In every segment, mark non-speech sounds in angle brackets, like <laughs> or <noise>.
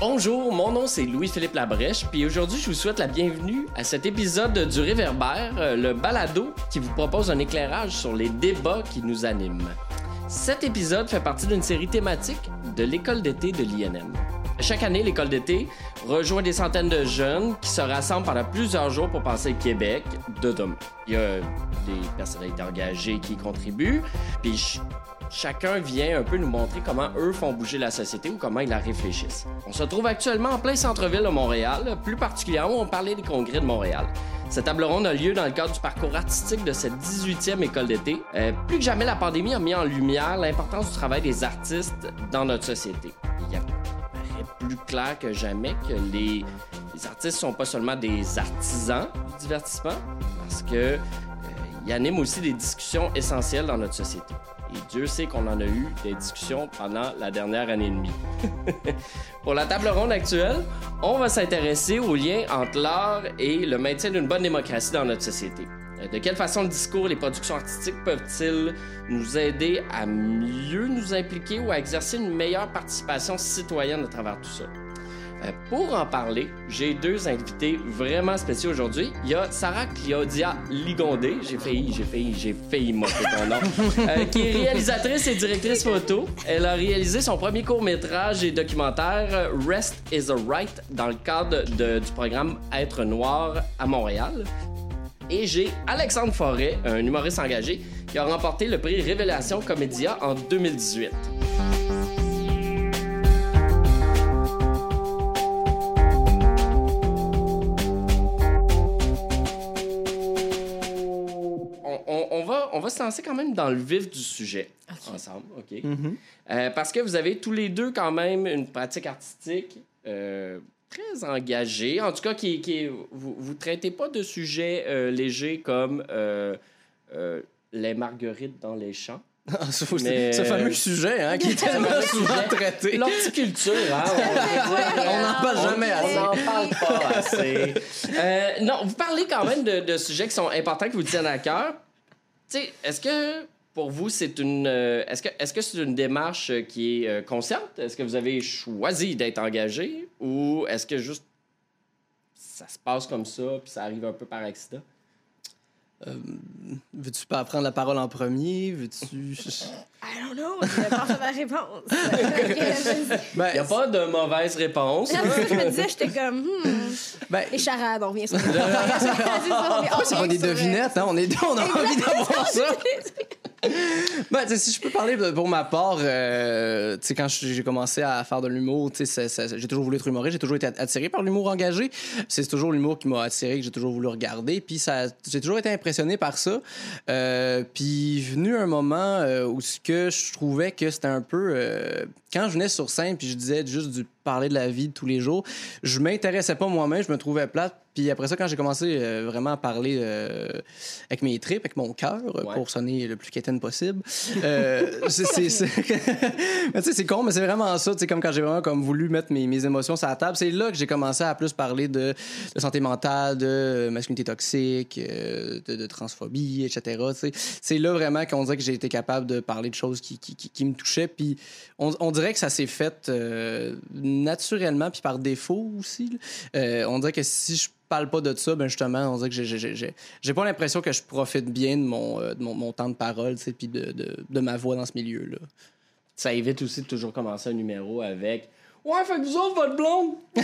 Bonjour, mon nom c'est Louis-Philippe Labrèche, puis aujourd'hui je vous souhaite la bienvenue à cet épisode du Réverbère, euh, le balado qui vous propose un éclairage sur les débats qui nous animent. Cet épisode fait partie d'une série thématique de l'école d'été de l'INM. Chaque année, l'école d'été rejoint des centaines de jeunes qui se rassemblent pendant plusieurs jours pour penser le Québec de demain. Il y a des personnalités engagées qui contribuent, puis chacun vient un peu nous montrer comment eux font bouger la société ou comment ils la réfléchissent. On se trouve actuellement en plein centre-ville de Montréal, plus particulièrement on parlait des congrès de Montréal. Cette table ronde a lieu dans le cadre du parcours artistique de cette 18e école d'été. Euh, plus que jamais, la pandémie a mis en lumière l'importance du travail des artistes dans notre société. Il y a paraît plus clair que jamais que les, artistes sont pas seulement des artisans du divertissement, parce que euh, ils animent aussi des discussions essentielles dans notre société. Et Dieu sait qu'on en a eu des discussions pendant la dernière année et demie. <laughs> Pour la table ronde actuelle, on va s'intéresser au lien entre l'art et le maintien d'une bonne démocratie dans notre société. Euh, De quelle façon le discours et les productions artistiques peuvent-ils nous aider à mieux nous impliquer ou à exercer une meilleure participation citoyenne à travers tout ça? Euh, Pour en parler, j'ai deux invités vraiment spéciaux aujourd'hui. Il y a Sarah Claudia Ligondé, j'ai failli, j'ai failli, j'ai failli moquer ton nom, euh, qui est réalisatrice et directrice photo. Elle a réalisé son premier court-métrage et documentaire Rest is a Right dans le cadre du programme Être Noir à Montréal. Et j'ai Alexandre Forêt, un humoriste engagé, qui a remporté le prix Révélation Comédia en 2018. Se lancer quand même dans le vif du sujet ensemble, OK? Euh, parce que vous avez tous les deux quand même une pratique artistique euh, très engagée. En tout cas, qui, qui est- vous ne traitez pas de sujets euh, légers comme euh, euh, les marguerites dans les champs. Ah, ce, ce- Mais- ce fameux sujet hein, <laughs> qui est tellement souvent traité. L'horticulture, hein? On, <laughs> On n'en parle jamais on assez. n'en parle pas assez. Euh, non, vous parlez quand même de, de sujets qui sont importants, qui vous tiennent à cœur. Sais, est-ce que pour vous, c'est une. euh, est-ce que que c'est une démarche qui est euh, consciente? Est-ce que vous avez choisi d'être engagé ou est-ce que juste ça se passe comme ça puis ça arrive un peu par accident? Veux-tu pas prendre la parole en premier? Veux-tu. <laughs> I don't know, je vais à ma réponse. <laughs> Ben, Il n'y a pas de mauvaise réponse. Non, c'est ça que je me disais, j'étais comme, hmm, ben, les charades, on revient sur <laughs> ça. c'est pas des devinettes, hein? On, est, on a envie d'avoir ça. <laughs> Ben, si je peux parler pour ma part, euh, quand j'ai commencé à faire de l'humour, j'ai toujours voulu être humoriste, j'ai toujours été attiré par l'humour engagé. C'est toujours l'humour qui m'a attiré, que j'ai toujours voulu regarder. Puis j'ai toujours été impressionné par ça. Euh, puis venu un moment euh, où ce que je trouvais que c'était un peu euh, quand je venais sur scène puis je disais juste du parler de la vie de tous les jours, je m'intéressais pas moi-même, je me trouvais plate. Puis après ça, quand j'ai commencé euh, vraiment à parler euh, avec mes tripes, avec mon cœur, euh, Ouais. pour sonner le plus quétaine possible, <laughs> c'est- c'est- c'est <laughs> <laughs> c'est con, mais c'est vraiment ça. Sais, comme quand j'ai vraiment comme voulu mettre mes, mes émotions sur la table, c'est là que j'ai commencé à plus parler de, de santé mentale, de masculinité toxique, de, de transphobie, etc. C'est là vraiment qu'on dirait que j'ai été capable de parler de choses qui, qui, qui- qui me touchaient. Puis on, on dirait que ça s'est fait euh, naturellement, puis par défaut aussi. Euh, on dirait que si je parle pas de ça, ben justement, on dirait que j'ai- pas l'impression que je profite bien de mon, euh, de mon, mon temps de parole, puis de, de, de ma voix dans ce milieu-là. Ça évite aussi de toujours commencer un numéro avec Ouais, fait que vous autres, votre blonde! <laughs> <laughs>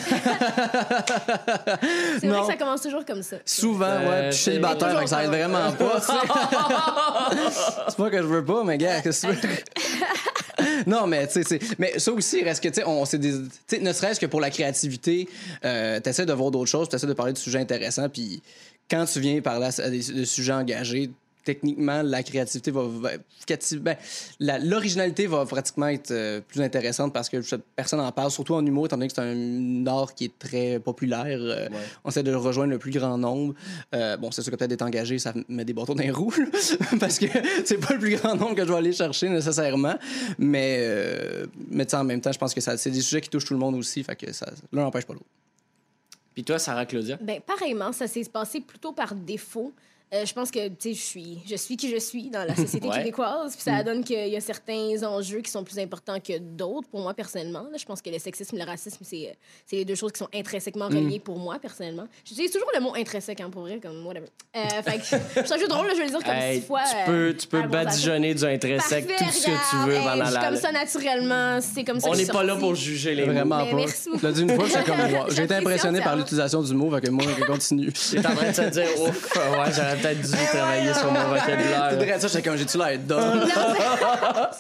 C'est vrai Non. que ça commence toujours comme ça. Souvent, Euh, ouais, puis je célibataire, que ça aide vraiment pas. <laughs> c'est pas que je veux pas, mais gars, qu'est-ce que tu veux? <laughs> non, mais tu sais, mais ça aussi, reste que, tu sais, on, des, tu ne serait-ce que pour la créativité, euh, t'essaies de voir d'autres choses, t'essaies de parler de sujets intéressants, puis quand tu viens parler à des, de sujets engagés, techniquement, la créativité va. va- ben, l'originalité va pratiquement être euh, plus intéressante parce que personne n'en parle, surtout en humour, étant donné que c'est un art qui est très populaire. euh, Ouais. On essaie de rejoindre le plus grand nombre. Euh, bon, c'est sûr que peut-être d'être engagé, ça met des bâtons dans les roues, <laughs> parce que <laughs> c'est pas le plus grand nombre que je vais aller chercher nécessairement. Mais, euh, mais tu sais, en même temps, je pense que c'est des sujets qui touchent tout le monde aussi, fait que ça, l'un n'empêche pas l'autre. Puis toi, Sarah Claudia? Ben, pareillement, ça s'est passé plutôt par défaut. Euh, je pense que, tu sais, je suis, je suis qui je suis dans la société <laughs> Ouais. québécoise. Puis ça donne qu'il y a certains enjeux qui sont plus importants que d'autres pour moi, personnellement. Là, je pense que le sexisme et le racisme, c'est euh, c'est les deux choses qui sont intrinsèquement reliées pour moi, personnellement. J'utilise toujours le mot intrinsèque, hein, pour vrai, comme whatever. Euh, fait que, je juste drôle, là, je vais le dire comme Hey, six fois. tu euh, peux, tu peux badigeonner du intrinsèque tout ce que tu veux pendant suis la. comme ça naturellement. C'est comme ça On n'est suis pas là pour juger les. Vraiment Mais pas. l'ai dit une fois, j'étais comme, <laughs> wow. j'ai été impressionné par l'utilisation du mot, fait que moi, je continue. T'es en train de te dire, <laughs> ouf, ouais, j'aurais peut-être dû travailler sur mon vocabulaire. vrai, ça, j'étais comme, j'ai-tu l'air Non, d'homme? ça,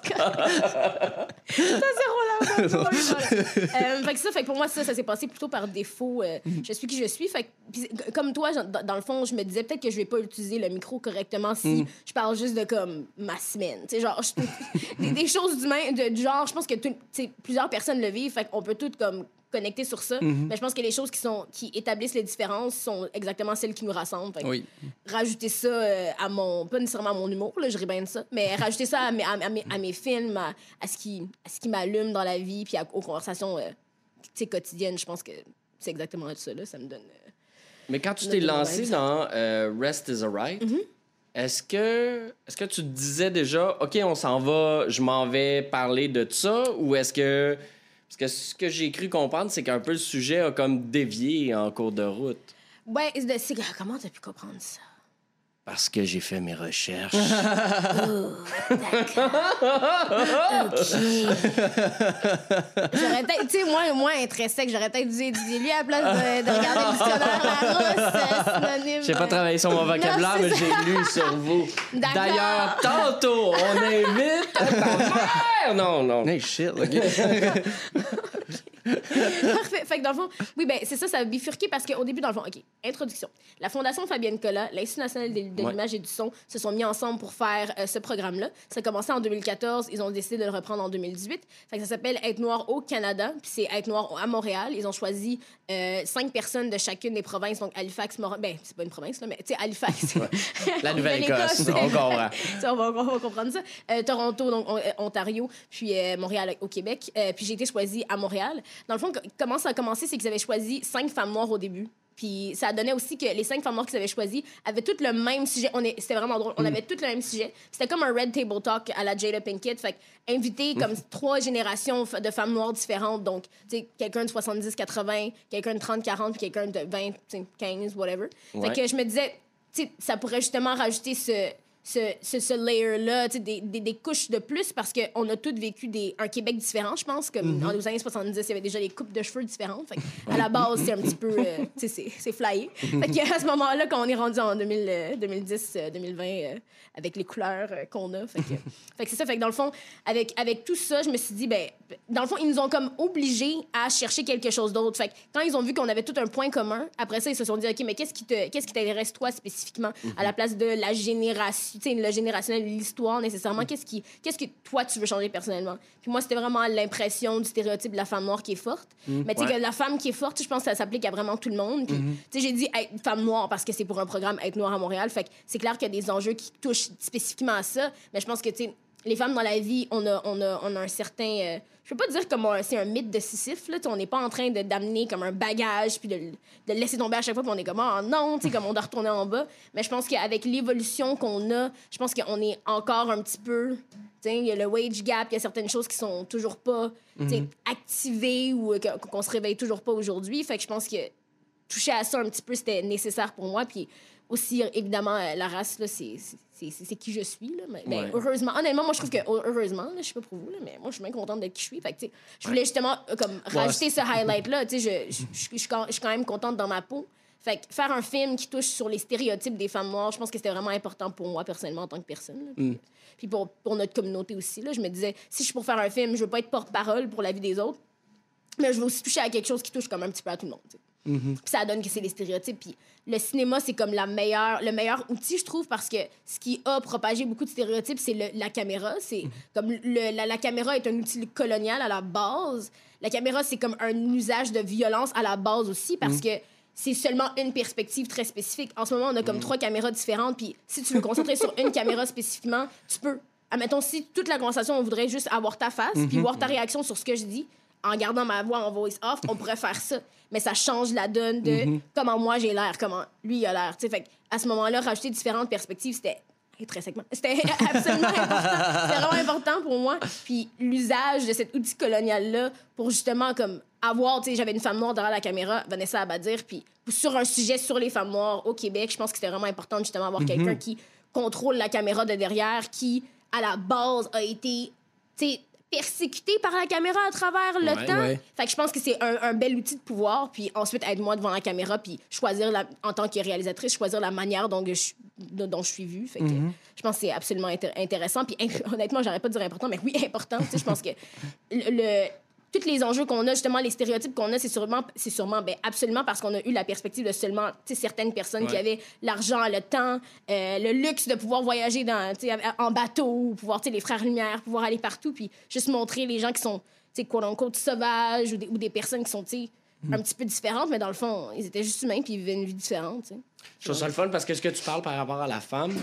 c'est drôle, drôle. Euh, fait que ça, fait que pour moi, ça, ça s'est passé plutôt par défaut. euh, je suis qui je suis. Fait que, puis, c- comme toi, dans, dans le fond, je me disais peut-être que je vais pas utiliser le micro correctement si je parle juste de comme ma semaine. Tu sais, genre, <laughs> des, des choses d'humain, de, du genre, je pense que tout- tu plusieurs personnes le vivent. Fait qu'on peut toutes comme connecter sur ça. Mais je pense que les choses qui, sont, qui établissent les différences sont exactement celles qui nous rassemblent. Oui. rajouter ça euh, à mon pas nécessairement à mon humour là je bien de ça mais <laughs> rajouter ça à mes, à, mes, à mes films à, à ce qui à ce qui m'allume dans la vie puis aux conversations euh, quotidiennes je pense que c'est exactement ça là ça me donne euh, Mais quand tu t'es lancé dans euh, Rest is Alright, Mm-hmm. est-ce que est-ce que tu te disais déjà, OK, on s'en va, je m'en vais parler de ça, ou est-ce que. Parce que ce que j'ai cru comprendre, c'est qu'un peu le sujet a comme dévié en cours de route. ouais c'est- comment t'as pu comprendre ça? Parce que j'ai fait mes recherches. <laughs> j'aurais peut-être tu sais moi moi intrinsèque j'aurais peut-être dû étudier lui à la place de, de regarder le dictionnaire Larousse euh, synonyme J'ai pas travaillé sur mon vocabulaire, Non, mais j'ai lu <laughs> sur vous. D'accord. D'ailleurs, tantôt, on invite ta mère! Non, non. Hey, shit, OK. <laughs> <laughs> Parfait. Fait que dans le fond, oui, ben c'est ça, ça a bifurqué parce qu'au début, dans le fond, OK, introduction. La Fondation Fabienne Collat, l'Institut national de, de Ouais. l'image et du son se sont mis ensemble pour faire euh, ce programme-là. Ça a commencé en 2014, ils ont décidé de le reprendre en 2018. Fait que ça s'appelle Être noir au Canada, puis c'est Être noir à Montréal. Ils ont choisi euh, cinq personnes de chacune des provinces, donc Halifax, Montréal, ben c'est pas une province, là, mais tu sais, Halifax. <laughs> La Nouvelle-Écosse, on comprend. <laughs> On, va, on va comprendre ça. Euh, Toronto, donc on- Ontario, puis Montréal au Québec. Puis j'ai été choisie à Montréal. Dans le fond, co- comment ça a commencé, c'est qu'ils avaient choisi cinq femmes noires au début. Puis ça donnait aussi que les cinq femmes noires qu'ils avaient choisies avaient toutes le même sujet. On est, c'était vraiment drôle. On avait toutes le même sujet. C'était comme un red table talk à la Jada Pinkett. Fait que inviter comme trois générations de femmes noires différentes. Donc, tu sais, quelqu'un de 70-80, quelqu'un de 30-40, puis quelqu'un de 20-15, whatever. Ouais. Fait que je me disais, tu sais, ça pourrait justement rajouter ce, ce, ce, ce layer-là, des, des, des couches de plus, parce qu'on a tous vécu des, un Québec différent, je pense. Comme dans les années 70, il y avait déjà des coupes de cheveux différentes. Fait à la base, c'est un petit peu, euh, c'est- flyé. Fait que à ce moment-là, quand on est rendu en 2000, euh, 2010, euh, 2020, euh, avec les couleurs euh, qu'on a, fait que, fait que c'est ça. Fait que dans le fond, avec, avec tout ça, je me suis dit, ben, dans le fond, ils nous ont comme obligés à chercher quelque chose d'autre. Fait que quand ils ont vu qu'on avait tout un point commun, après ça, ils se sont dit, OK, mais qu'est-ce qui te, qu'est-ce qui t'intéresse, toi, spécifiquement, à la place de la génération, tu sais, le générationnel, l'histoire, nécessairement, qu'est-ce qui, qu'est-ce que toi, tu veux changer personnellement? Puis moi, c'était vraiment l'impression du stéréotype de la femme noire qui est forte. Mais tu sais, Ouais. que la femme qui est forte, je pense que ça s'applique à vraiment tout le monde. Puis, tu sais, j'ai dit être femme noire parce que c'est pour un programme être noire à Montréal. Fait que c'est clair qu'il y a des enjeux qui touchent spécifiquement à ça. Mais je pense que, tu sais, les femmes dans la vie, on a, on a, on a un certain. euh, je peux pas dire comme c'est un mythe de Sisyphe, là. On n'est pas en train de d'amener comme un bagage puis de, le- de le laisser tomber à chaque fois, puis on est comme, oh non, tu sais, comme on doit retourner en bas. Mais je pense qu'avec l'évolution qu'on a, je pense qu'on est encore un petit peu. tu sais, Il y a le wage gap, il y a certaines choses qui sont toujours pas sais, activées ou qu'on se réveille toujours pas aujourd'hui. Fait que je pense que toucher à ça un petit peu, c'était nécessaire pour moi. Puis aussi, évidemment, euh, la race, là, c'est, qui je suis. Là. Mais, ben, heureusement, honnêtement, moi, je trouve que heureusement, là, je sais pas pour vous, là, mais moi, je suis bien contente d'être qui je suis. Fait que, je voulais justement euh, comme, rajouter ce <laughs> highlight-là. Je, je, je, je suis quand- même contente dans ma peau. Fait que faire un film qui touche sur les stéréotypes des femmes noires, je pense que c'était vraiment important pour moi, personnellement, en tant que personne. là. Puis, puis pour, pour notre communauté aussi. Là, je me disais, si je suis pour faire un film, je veux pas être porte-parole pour la vie des autres, mais je veux aussi toucher à quelque chose qui touche comme un petit peu à tout le monde. Sais. Puis ça donne que c'est les stéréotypes. Puis le cinéma, c'est comme la meilleure, le meilleur outil, je trouve, parce que ce qui a propagé beaucoup de stéréotypes, c'est le- la caméra. C'est comme le- la, la caméra est un outil colonial à la base. La caméra, c'est comme un usage de violence à la base aussi, parce que c'est seulement une perspective très spécifique. En ce moment, on a comme trois caméras différentes. Puis si tu veux concentrer sur une caméra <laughs> spécifiquement, tu peux. Admettons, si toute la conversation, on voudrait juste avoir ta face, puis voir ta réaction sur ce que je dis, en gardant ma voix en voice off, on pourrait faire ça. Mais ça change la donne de Mm-hmm. comment moi j'ai l'air, comment lui a l'air. tu sais. Fait à ce moment-là, rajouter différentes perspectives, c'était intrinsèquement. <laughs> C'était absolument important. C'était vraiment important pour moi. Puis l'usage de cet outil colonial-là pour justement comme avoir, tu sais, j'avais une femme noire derrière la caméra, Vanessa Abadir, puis sur un sujet sur les femmes noires au Québec, je pense que c'était vraiment important justement avoir quelqu'un qui contrôle la caméra de derrière, qui à la base a été, tu sais, persécuté par la caméra à travers le Ouais, temps. ouais. Fait que je pense que c'est un, un bel outil de pouvoir. Puis ensuite, être moi devant la caméra, puis choisir, la, en tant que réalisatrice, choisir la manière dont je, de- dont je suis vue. Fait que Mm-hmm. je pense que c'est absolument intér- intéressant. Puis <laughs> honnêtement, j'arrête pas de dire important, mais oui, <laughs> important. Tu sais, je pense que le, le- tous les enjeux qu'on a, justement, les stéréotypes qu'on a, c'est sûrement, c'est sûrement ben, absolument parce qu'on a eu la perspective de seulement certaines personnes qui avaient l'argent, le temps, euh, le luxe de pouvoir voyager dans, en bateau, ou pouvoir, tu sais, les frères Lumière, pouvoir aller partout, puis juste montrer les gens qui sont, tu sais, quote-unquote, sauvages ou des, ou des personnes qui sont, tu sais, un petit peu différentes, mais dans le fond, ils étaient juste humains, puis ils vivaient une vie différente. Je trouve ça le fun parce que ce que tu parles par rapport à la femme,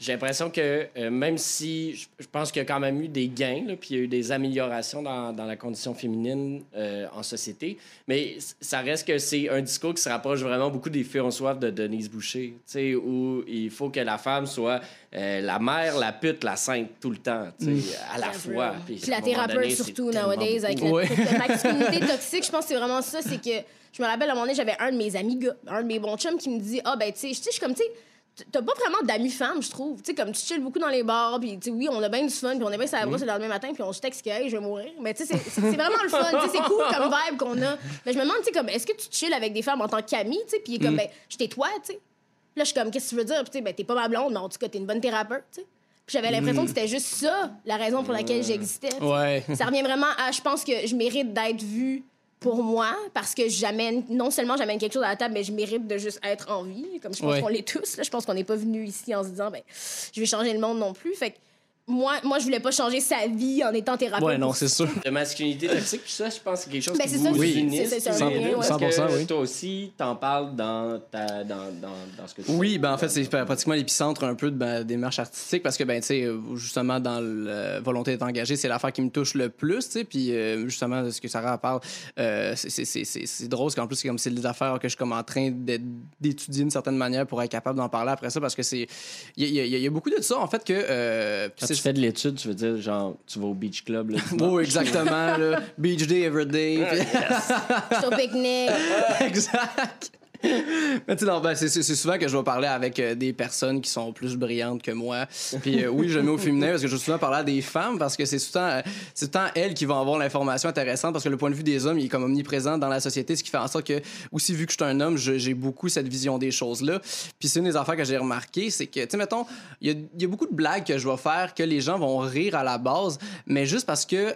j'ai l'impression que euh, même si je, je pense qu'il y a quand même eu des gains, là, puis il y a eu des améliorations dans, dans la condition féminine euh, en société, mais ça reste que c'est un discours qui se rapproche vraiment beaucoup des filles en soif de Denise Boucher, tu sais, où il faut que la femme soit euh, la mère, la pute, la sainte tout le temps, tu sais, à la fois. Puis la thérapeute, donné, surtout, nowadays, avec la, Ouais. la masculinité <laughs> toxique, je pense que c'est vraiment ça. C'est que je me rappelle, à un moment donné, j'avais un de mes amis gars, un de mes bons chums qui me dit Ah, ben, tu sais, je suis comme, tu sais, t'as pas vraiment d'amis femmes, je trouve. Tu sais, comme tu chilles beaucoup dans les bars, puis tu sais, oui, on a bien du fun, puis on est bien sur la brosse le lendemain matin, puis on se texte que, hey, je vais mourir. Mais tu sais, <laughs> c'est- vraiment le fun. Tu sais, c'est cool comme vibe qu'on a. Mais je me demande, tu sais, comme, est-ce que tu chill avec des femmes en tant qu'amie, tu sais, puis comme, ben, je t'ai toi, tu sais. Là, je suis comme, qu'est-ce que tu veux dire? Puis, tu sais, ben, t'es pas ma blonde, mais en tout cas, t'es une bonne thérapeute, tu sais. J'avais l'impression que c'était juste ça, la raison pour laquelle j'existais. tu sais. Ouais. Ça revient vraiment à, je pense que je mérite d'être vue pour moi parce que j'amène, non seulement j'amène quelque chose à la table, mais je mérite de juste être en vie, comme je pense Ouais. qu'on l'est tous. Là. Je pense qu'on n'est pas venu ici en se disant, ben, je vais changer le monde non plus. Fait que moi, moi, je voulais pas changer sa vie en étant thérapeute. Ouais, non, c'est sûr. De masculinité toxique, puis ça, je pense que c'est quelque chose Ben, qui vous ça, Oui. c'est- deux, ouais. parce que 100%, oui. Toi aussi, t'en parles dans, ta, dans, dans, dans ce que tu Oui, fais. ben en fait, c'est pratiquement l'épicentre un peu de ma démarche artistique parce que, ben, tu sais, justement, dans la volonté d'être engagé, c'est l'affaire qui me touche le plus, tu sais. Puis, euh, justement, de ce que Sarah parle, euh, c'est- c'est- c'est c'est- c'est drôle, parce qu'en plus, c'est comme c'est des affaires que je suis comme en train d'étudier d'une certaine manière pour être capable d'en parler après ça parce que c'est. Il y, a- il y a- il y a beaucoup de ça, en fait, que. euh, puis tu fais de l'étude, tu veux dire, genre, tu vas au beach club, là. Oui, exactement. là. <laughs> Beach day every day. puis- Je suis au pique-nique. <laughs> exact. <laughs> Mais tu non, ben, c'est souvent que je vais parler avec euh, des personnes qui sont plus brillantes que moi. Puis euh, oui, je mets au féminin parce que je vais souvent parler à des femmes parce que c'est souvent, euh, c'est souvent elles qui vont avoir l'information intéressante parce que le point de vue des hommes, il est comme omniprésent dans la société, ce qui fait en sorte que, aussi vu que je suis un homme, j'ai beaucoup cette vision des choses-là. Puis c'est une des affaires que j'ai remarqué, c'est que, tu sais, mettons, il y a, il y a beaucoup de blagues que je vais faire que les gens vont rire à la base, mais juste parce que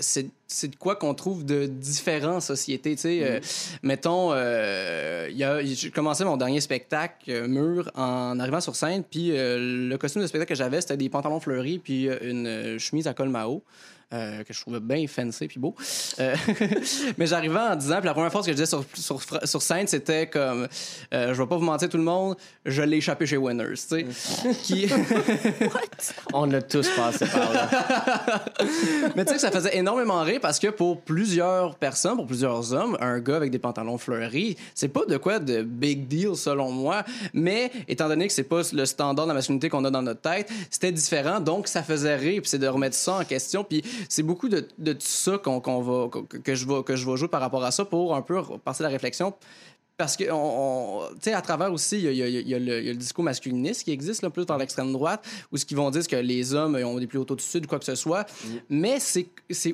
c'est c'est de quoi qu'on trouve de différents en société. Tu sais, euh, mettons, il j'ai commencé mon dernier spectacle, euh, Mur, en arrivant sur scène, puis euh, le costume de spectacle que j'avais, c'était des pantalons fleuris, puis euh, une chemise à col Mao. Euh, que je trouvais bien fancy puis beau. Euh, <laughs> mais j'arrivais en disant, puis la première phrase que je disais sur, sur, sur scène, c'était comme euh, Je vais pas vous mentir, tout le monde, je l'ai échappé chez Winners. Tu sais, <laughs> qui... On a tous passé par là. <laughs> Mais tu sais que ça faisait énormément rire parce que pour plusieurs personnes, pour plusieurs hommes, un gars avec des pantalons fleuris, c'est pas de quoi de big deal selon moi. Mais étant donné que c'est pas le standard de la masculinité qu'on a dans notre tête, c'était différent. Donc ça faisait rire. Puis c'est de remettre ça en question. Puis c'est beaucoup de, de ça qu'on va, que, je vais, que jouer par rapport à ça pour un peu passer la réflexion. Parce que, on, on- tu sais, à travers aussi, il y y y y a le discours masculiniste qui existe, là, plus dans l'extrême droite, où ce qu'ils vont dire c'est que les hommes ont des plus hauts au-dessus ou quoi que ce soit. Mais c'est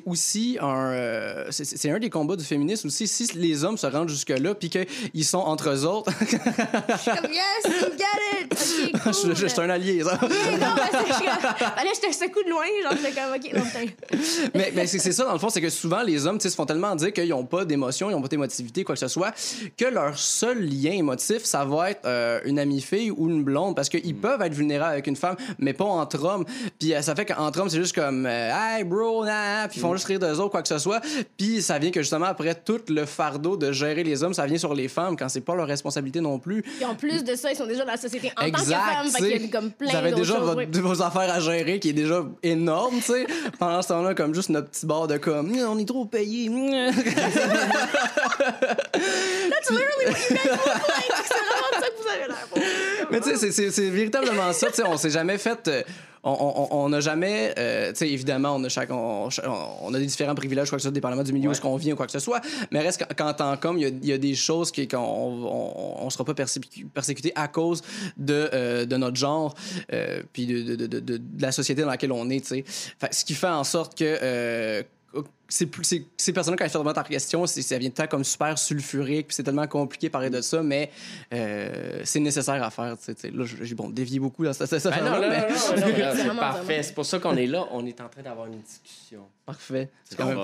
aussi un... euh, c'est- un des combats du féminisme aussi. Si les hommes se rendent jusque-là, puis qu'ils sont entre eux autres... Je suis comme, yes, you get it! Ok, <laughs> cool. je, je- je suis un allié, ça. Ok, non, comme- Fallait que je te secoue de loin, genre, j'étais comme, ok, non, mais mais c'est ça, dans le fond, c'est que souvent, les hommes se font tellement dire qu'ils n'ont pas d'émotion, ils n'ont pas d'émotivité, quoi que ce soit, que leur seul lien émotif, ça va être euh, une amie fille ou une blonde, parce qu'ils mm. peuvent être vulnérables avec une femme, mais pas entre hommes. Puis ça fait qu'entre hommes, c'est juste comme Hey bro, nah, puis ils font mm. juste rire d'eux autres, quoi que ce soit. Puis ça vient que justement, après tout le fardeau de gérer les hommes, ça vient sur les femmes quand c'est pas leur responsabilité non plus. Et en plus de ça, ils sont déjà dans la société en tant que femmes, fait qu'il y a comme plein Vous avez déjà vos affaires à gérer qui est déjà énorme, tu sais. Pendant ce temps-là, comme juste notre petit bord de comme, on est trop payé. That's literally what you guys look like. C'est vraiment ça que vous avez l'air. Mais tu sais, c'est véritablement ça. Tu sais, on s'est jamais fait. Euh, on n'a jamais, euh, tu sais, évidemment, on a, chaque, on, on, a des différents privilèges, quoi que ce soit, dépendamment du milieu où on vient ou quoi que ce soit, mais reste qu'en tant qu'homme, il y, a des choses qu'on on, on, sera pas persécuté à cause de, euh, de notre genre, euh, puis de, de, de, de, la société dans laquelle on est, tu sais. Ce qui fait en sorte que ces personnes quand elles font ta question ça vient de temps comme super sulfurique puis c'est tellement compliqué de parler de ça mais euh, c'est nécessaire à faire là j'ai bon dévié beaucoup dans cette ben non, non, c'est parfait. c'est pour ça qu'on est là on est en train d'avoir une discussion. Parfait. On parle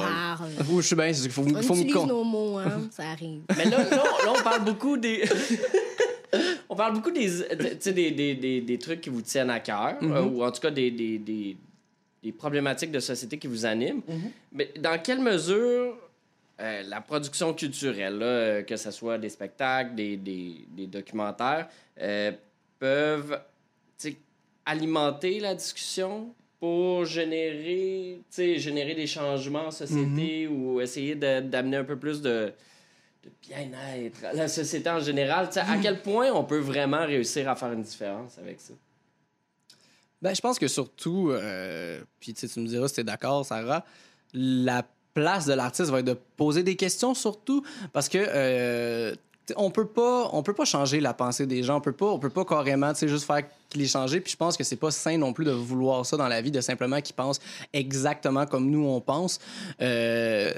je suis bien faut, on faut utilise nos mots hein, ça arrive. <laughs> Mais là, là, on parle beaucoup des <laughs> on parle beaucoup des, des, des, des, trucs qui vous tiennent à cœur, mm-hmm. euh, ou en tout cas des, des, les problématiques de société qui vous animent. Mhm. Mais dans quelle mesure euh, la production culturelle, euh, que ce soit des spectacles, des, des, des documentaires, euh, peuvent alimenter la discussion pour générer, générer des changements en société mhm. ou essayer d'amener un peu plus de, de bien-être à la société en général? À quel point on peut vraiment réussir à faire une différence avec ça? Ben, je pense que surtout, euh, puis tu me diras si tu es d'accord, Sarah, la place de l'artiste va être de poser des questions surtout parce que euh, on peut pas on peut pas changer la pensée des gens on peut pas on peut pas carrément juste faire les changer puis je pense que c'est pas sain non plus de vouloir ça dans la vie de simplement qu'ils pensent exactement comme nous on pense. Euh,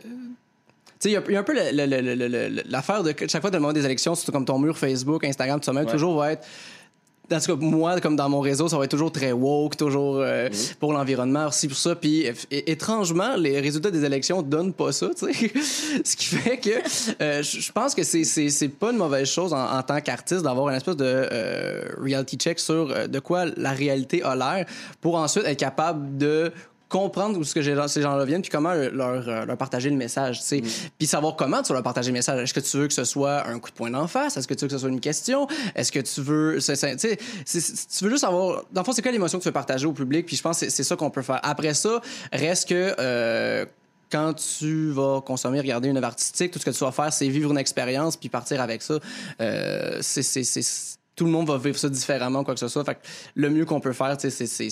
il y, a un peu l'affaire de chaque fois de le moment des élections, surtout comme ton mur Facebook, Instagram, tout ça même, toujours va être en tout cas, moi, comme dans mon réseau, ça va être toujours très woke, toujours euh, mhm. pour l'environnement, aussi pour ça. Puis étrangement, les résultats des élections donnent pas ça, <laughs> tu sais. Ce qui fait que euh, je pense que c'est pas une mauvaise chose en, tant qu'artiste d'avoir une espèce de euh, reality check sur de quoi la réalité a l'air pour ensuite être capable de comprendre où ce que ces gens-là viennent puis comment leur, euh, leur, partager le message, tu sais. Mm. Puis savoir comment tu vas leur partager le message. Est-ce que tu veux que ce soit un coup de poing d'en face? Est-ce que tu veux que ce soit une question? Est-ce que tu veux... Tu sais, tu veux juste savoir... Dans le fond, c'est quoi l'émotion que tu veux partager au public? Puis je pense que c'est ça qu'on peut faire. Après ça, reste que... Euh, quand tu vas consommer, regarder une œuvre artistique, tout ce que tu vas faire, c'est vivre une expérience puis partir avec ça. Euh, c'est, tout le monde va vivre ça différemment, quoi que ce soit. Fait que le mieux qu'on peut faire, c'est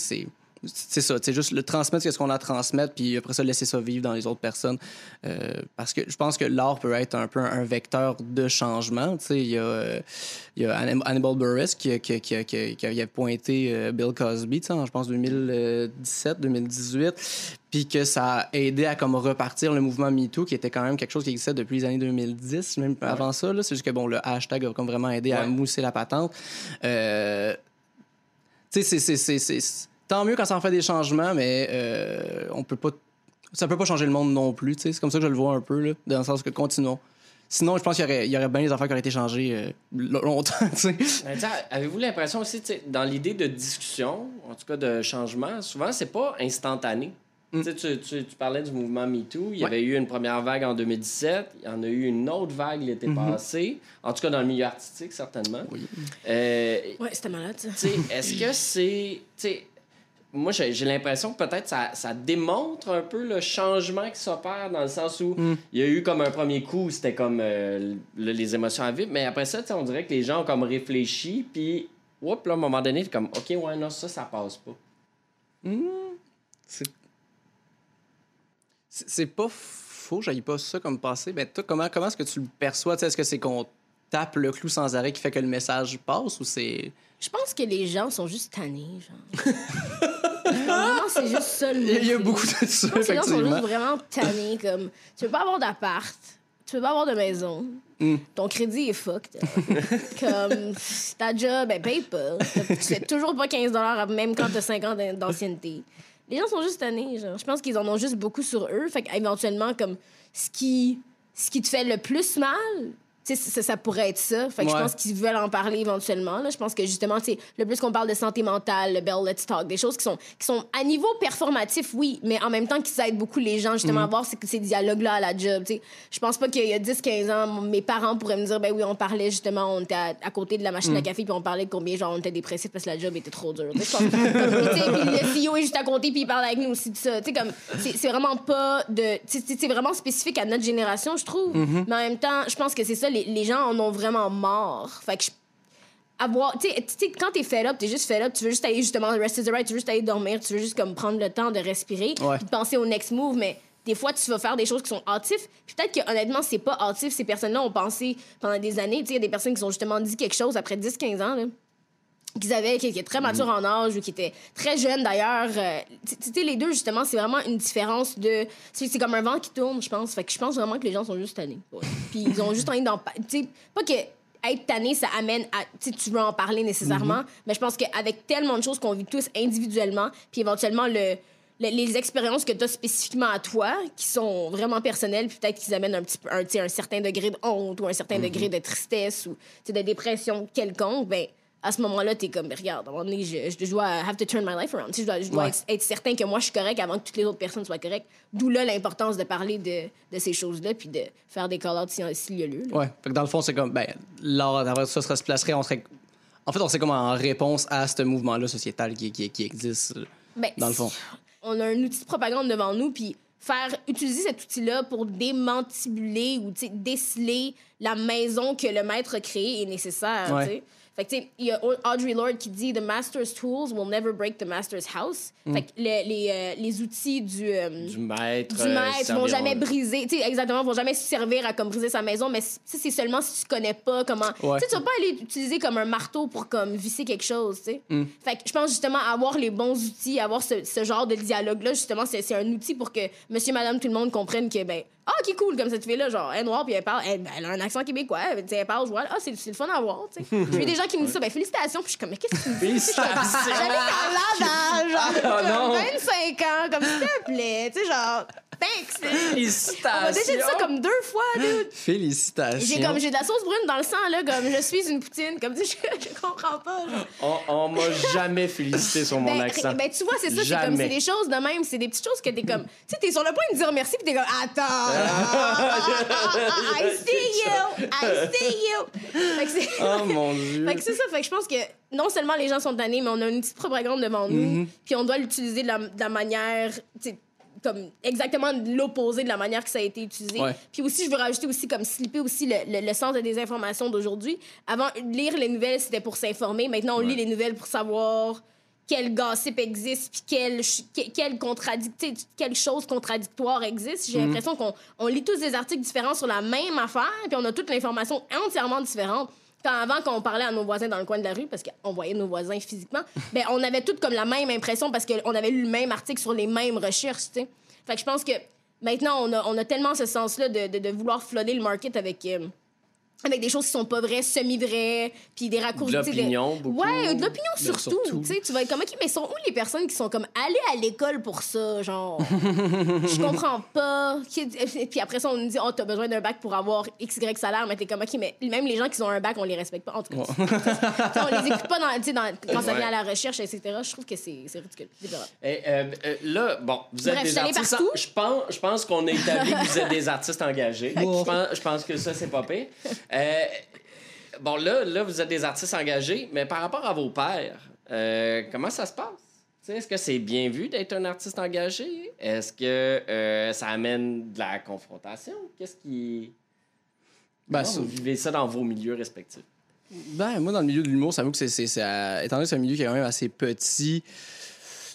c'est ça, c'est juste le transmettre ce qu'on a à transmettre, puis après ça, laisser ça vivre dans les autres personnes. Euh, parce que je pense que l'art peut être un peu un, vecteur de changement. Il y, a, y a Hannibal Buress qui, qui, qui, qui avait pointé euh, Bill Cosby, je pense 2017, 2018, puis que ça a aidé à comme repartir le mouvement MeToo, qui était quand même quelque chose qui existait depuis les années 2010, même avant ça. C'est juste que bon, le hashtag a comme vraiment aidé à mousser la patente. Euh, tu sais, c'est tant mieux quand ça en fait des changements, mais euh, on peut pas. Ça peut pas changer le monde non plus. C'est comme ça que je le vois un peu, là, dans le sens que continuons. Sinon, je pense qu'il y aurait, y aurait bien des affaires qui auraient été changées euh, longtemps. <laughs> Ben, avez-vous l'impression aussi, dans l'idée de discussion, en tout cas de changement, souvent, c'est pas instantané. Mm. Tu, tu, tu, parlais du mouvement MeToo. Il y avait eu une première vague en 2017. Il y en a eu une autre vague l'été mm-hmm. passé. En tout cas, dans le milieu artistique, certainement. Oui, euh, ouais, c'était malade, ça. Est-ce que <laughs> c'est moi, j'ai l'impression que peut-être ça, ça, démontre un peu le changement qui s'opère dans le sens où mm. il y a eu comme un premier coup, c'était comme euh, les émotions à vivre, mais après ça, on dirait que les gens ont comme réfléchi, puis, oups, là, à un moment donné, comme, OK, ouais, non, ça, ça passe pas. Mm. C'est pas faux, j'aille pas ça comme passé. Mais toi, comment, comment est-ce que tu le perçois? Est-ce que c'est qu'on tape le clou sans arrêt qui fait que le message passe ou c'est. Je pense que les gens sont juste tannés, genre. <laughs> C'est juste ça le Il y a beaucoup de ça, effectivement. Les gens sont juste vraiment tannés, comme... Tu veux pas avoir d'appart, tu veux pas avoir de maison, mm. ton crédit est fucked. <laughs> comme, ta job, ben, paye pas. Tu fais toujours pas 15 même quand t'as 5 ans d'ancienneté. Les gens sont juste tannés, genre. Je pense qu'ils en ont juste beaucoup sur eux. Fait qu'éventuellement, comme, ce qui, ce qui te fait le plus mal, ça, ça, pourrait être ça. Fait que je pense qu'ils veulent en parler éventuellement. Là. Je pense que justement, le plus qu'on parle de santé mentale, le Bell Let's Talk, des choses qui sont, qui sont à niveau performatif, oui, mais en même temps qui aident beaucoup les gens justement à mhm. avoir ces, ces dialogues-là à la job. sais. Je pense pas qu'il y a 10-15 ans, mes parents pourraient me dire, ben oui, on parlait justement, on était à, côté de la machine à mhm. café, puis on parlait de combien genre on était dépressif parce que la job était trop dure. <laughs> puis le CEO est juste à côté, puis il parle avec nous aussi de ça. comme, c'est vraiment pas de. C'est vraiment spécifique à notre génération, je trouve. Mhm. Mais en même temps, je pense que c'est ça les, gens en ont vraiment marre. Fait que je, avoir, tu sais, quand t'es fed up, t'es juste fed up, tu veux juste aller justement, rest is the right, tu veux juste aller dormir, tu veux juste comme prendre le temps de respirer, de penser au next move, mais des fois, tu vas faire des choses qui sont hâtives. Peut-être que honnêtement, c'est pas hâtif. Ces personnes-là ont pensé pendant des années. Tu sais, il y a des personnes qui ont justement dit quelque chose après 10-15 ans, là qu'ils avaient, qui étaient très matures en âge ou qui étaient très jeunes d'ailleurs. Euh, tu sais, les deux, justement, c'est vraiment une différence de. C'est comme un vent qui tourne, je pense. Fait que je pense vraiment que les gens sont juste tannés. <laughs> Puis ils ont juste envie d'en Tu sais, pas que être tanné, ça amène à. Tu tu veux en parler nécessairement, mm-hmm. mais je pense qu'avec tellement de choses qu'on vit tous individuellement, puis éventuellement le. les expériences que tu as spécifiquement à toi, qui sont vraiment personnelles, puis peut-être qu'ils amènent un, petit, un, un certain degré de honte ou un certain mm-hmm. degré de tristesse ou de dépression quelconque, ben, à ce moment-là, t'es comme, regarde, à un moment donné, je, je dois have to turn my life around. je dois, je dois être, certain que moi, je suis correct avant que toutes les autres personnes soient correctes. D'où là l'importance de parler de, de ces choses-là puis de faire des call-outs s'il y a lieu. Ouais. Fait que dans le fond, c'est comme, ben, là, ça, se placerait, on serait. En fait, on sait comme en réponse à ce mouvement-là sociétal qui, qui, qui existe, ben, dans le fond. On a un outil de propagande devant nous, puis faire utiliser cet outil-là pour démantibuler ou déceler la maison que le maître a créée est nécessaire. Ouais. Fait que, tu sais, il y a Audrey Lorde qui dit The master's tools will never break the master's house. Mm. Fait que les, les, euh, les outils du, euh, du maître, du maître vont jamais briser, tu sais, exactement, vont jamais servir à comme briser sa maison, mais c'est seulement si tu connais pas comment. Tu sais, tu vas pas aller utiliser comme un marteau pour comme visser quelque chose, tu sais. Mm. Fait que je pense justement avoir les bons outils, avoir ce, ce genre de dialogue-là, justement, c'est un outil pour que monsieur, madame, tout le monde comprenne que, ben, ah, qui cool, comme cette fille-là, genre, elle est noire, puis elle parle, elle, a un accent québécois, elle, elle parle, je vois, ah, c'est le fun à voir, tu sais. <laughs> J'ai des gens qui me disent ça, ben, félicitations, puis je suis comme, mais qu'est-ce que tu me dis? Félicitations! J'avais genre, 25 ans, comme, s'il te plaît, tu sais, genre, Thanks! Félicitations! On m'a déjà dit ça comme deux fois, dude. Félicitations. J'ai comme j'ai de la sauce brune dans le sang, là, comme je suis une poutine. Comme je, je comprends pas. On, on m'a jamais félicité sur mon ben, accent. Ben, tu vois, c'est ça, c'est comme c'est des choses de même, c'est des petites choses que t'es comme. Tu sais, t'es sur le point de dire merci, puis t'es comme Attends! I see you! I see you! oh mon dieu! Fait que c'est ça, fait que je pense que non seulement les gens sont tannés, mais on a une petite propagande devant nous, mm-hmm. puis on doit l'utiliser de la, de la manière comme exactement l'opposé de la manière que ça a été utilisé. Puis aussi, je veux rajouter aussi comme slipper aussi le, le, sens de des informations d'aujourd'hui. Avant, lire les nouvelles, c'était pour s'informer. Maintenant, on lit les nouvelles pour savoir quel gossip existe, puis quelle, quelle, quelle chose contradictoire existe. J'ai mhm. l'impression qu'on on lit tous des articles différents sur la même affaire, puis on a toute l'information entièrement différente. Quand avant, quand on parlait à nos voisins dans le coin de la rue, parce qu'on voyait nos voisins physiquement, <laughs> ben, on avait toutes comme la même impression parce qu'on avait lu le même article sur les mêmes recherches, tu sais. Fait que je pense que maintenant, on a, on a tellement ce sens-là de, de, de, vouloir flooder le market avec... Euh, avec des choses qui sont pas vraies, semi-vraies, puis des raccourcis. De l'opinion, beaucoup. Ouais, de l'opinion surtout. Tu sais, tu vas être comme, OK, mais sont où les personnes qui sont comme allées à l'école pour ça, genre? <laughs> je comprends pas. Puis après ça, on nous dit, oh, t'as besoin d'un bac pour avoir X, Y salaire, mais t'es comme, OK, mais même les gens qui ont un bac, on les respecte pas. En tout cas, <laughs> on les écoute pas dans, dans, quand ça vient à la recherche, etc. Je trouve que c'est ridicule. Et, euh, euh, là, bon, vous êtes des artistes. Je pense, je pense qu'on a établi que vous êtes des artistes engagés. <laughs> Je, pense, je pense que ça, c'est pas pire. Euh, bon, là, là, vous êtes des artistes engagés, mais par rapport à vos pères, euh, comment ça se passe? Est-ce que c'est bien vu d'être un artiste engagé? Est-ce que euh, ça amène de la confrontation? Qu'est-ce qui. Ben, vous vivez ça dans vos milieux respectifs? Ben, moi, dans le milieu de l'humour, ça veut que c'est. Étant donné que c'est un milieu qui est quand même assez petit,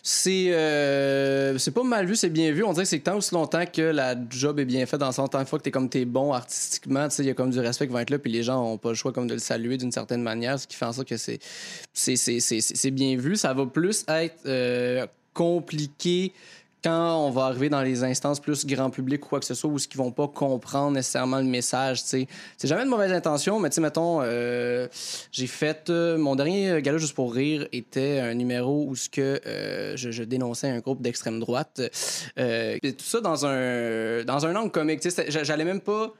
c'est euh, c'est pas mal vu, c'est bien vu. On dirait que c'est tant aussi longtemps que la job est bien faite, dans le sens tant fois que t'es comme t'es bon artistiquement, il y a comme du respect qui va être là, puis les gens ont pas le choix comme de le saluer d'une certaine manière, ce qui fait en sorte que c'est c'est bien vu. Ça va plus être euh, compliqué quand on va arriver dans les instances plus grand public ou quoi que ce soit, où ce qu'ils vont pas comprendre nécessairement le message. C'est jamais de mauvaise intention, mais tu sais, mettons, euh, j'ai fait... Euh, mon dernier gala Juste pour rire était un numéro où ce que euh, je, dénonçais un groupe d'extrême droite. tout ça dans un, dans un angle comique. J'allais même pas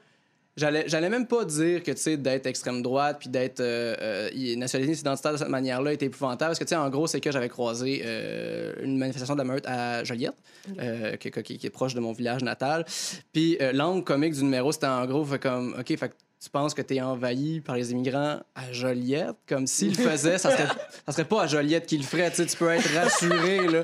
j'allais j'allais même pas dire que tu sais d'être extrême droite puis d'être euh, euh, nationaliste identitaire de cette manière-là était épouvantable. Parce que tu sais en gros c'est que j'avais croisé euh, une manifestation de la meute à Joliette qui, qui- qui est proche de mon village natal. Puis l'angle comique du numéro c'était en gros fait comme ok fait tu penses que tu es envahi par les immigrants à Joliette, comme s'ils le faisaient, ça serait, <laughs> ça serait pas à Joliette qu'ils le feraient, tu sais, tu peux être rassuré, là.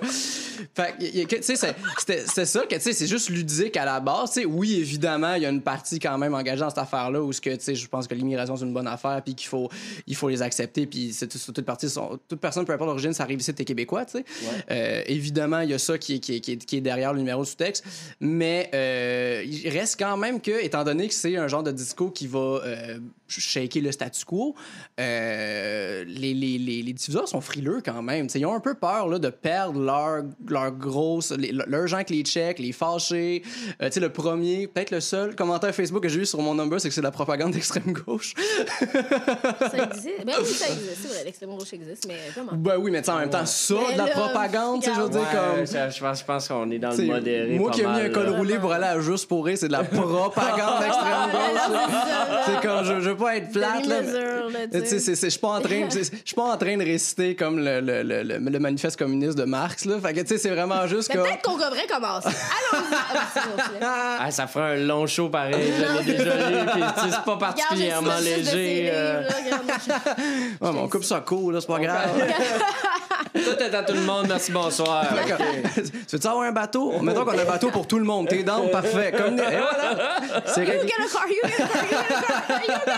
Fait tu sais, c'est- ça, que, tu sais, c'est juste ludique à la base, tu sais. Oui, évidemment, il y a une partie quand même engagée dans cette affaire-là où, ce que, tu sais, je pense que l'immigration, c'est une bonne affaire, puis qu'il faut, il faut les accepter, puis c'est tout- toute partie, sont- toute personne, peu importe l'origine, ça arrive ici, t'es québécois, tu sais. Euh, évidemment, il y a ça qui est, qui est, qui est, qui est derrière le numéro sous-texte, mais euh, il reste quand même que, étant donné que c'est un genre de discours qui va euh, shaker le statu quo, euh, les, les, les, les diffuseurs sont frileux quand même. T'sais, ils ont un peu peur là, de perdre leur, leur grosse. Les, leurs gens qui les check, les fâchés. Euh, tu sais, le premier, peut-être le seul commentaire Facebook que j'ai eu sur mon number, c'est que c'est de la propagande <laughs> d'extrême gauche. Ça existe. Ben oui, ça existe. C'est vrai, l'extrême gauche existe, mais comment? ben oui, mais en même temps, ça, Mais de la là, propagande, tu sais, je veux dire, Ouais, comme. je pense, je pense qu'on est dans le modéré. moi pas qui ai mis mal, un col là. roulé pour aller à Juste pour rire, c'est de la <laughs> propagande d'extrême gauche. là. C'est comme, je, je veux pas être plate, là. je suis pas en train, je suis pas en train de réciter comme le, le, le, le- le manifeste communiste de Marx là. Fait que tu sais, c'est vraiment <laughs> juste comme. peut-être qu'on devrait commencer. Allons-y. Ah. Ah, ça fera un long show pareil. Je l'ai déjà lu. Puis, c'est pas particulièrement léger. euh. <laughs> Ouais, mais on coupe ça court là, c'est pas grave. Tout est à tout le monde. Merci, bonsoir. <laughs> Tu veux-tu avoir un bateau? Mettons qu'on a un bateau pour tout le monde. T'es down, parfait. Comme... Et voilà. C'est You réglé.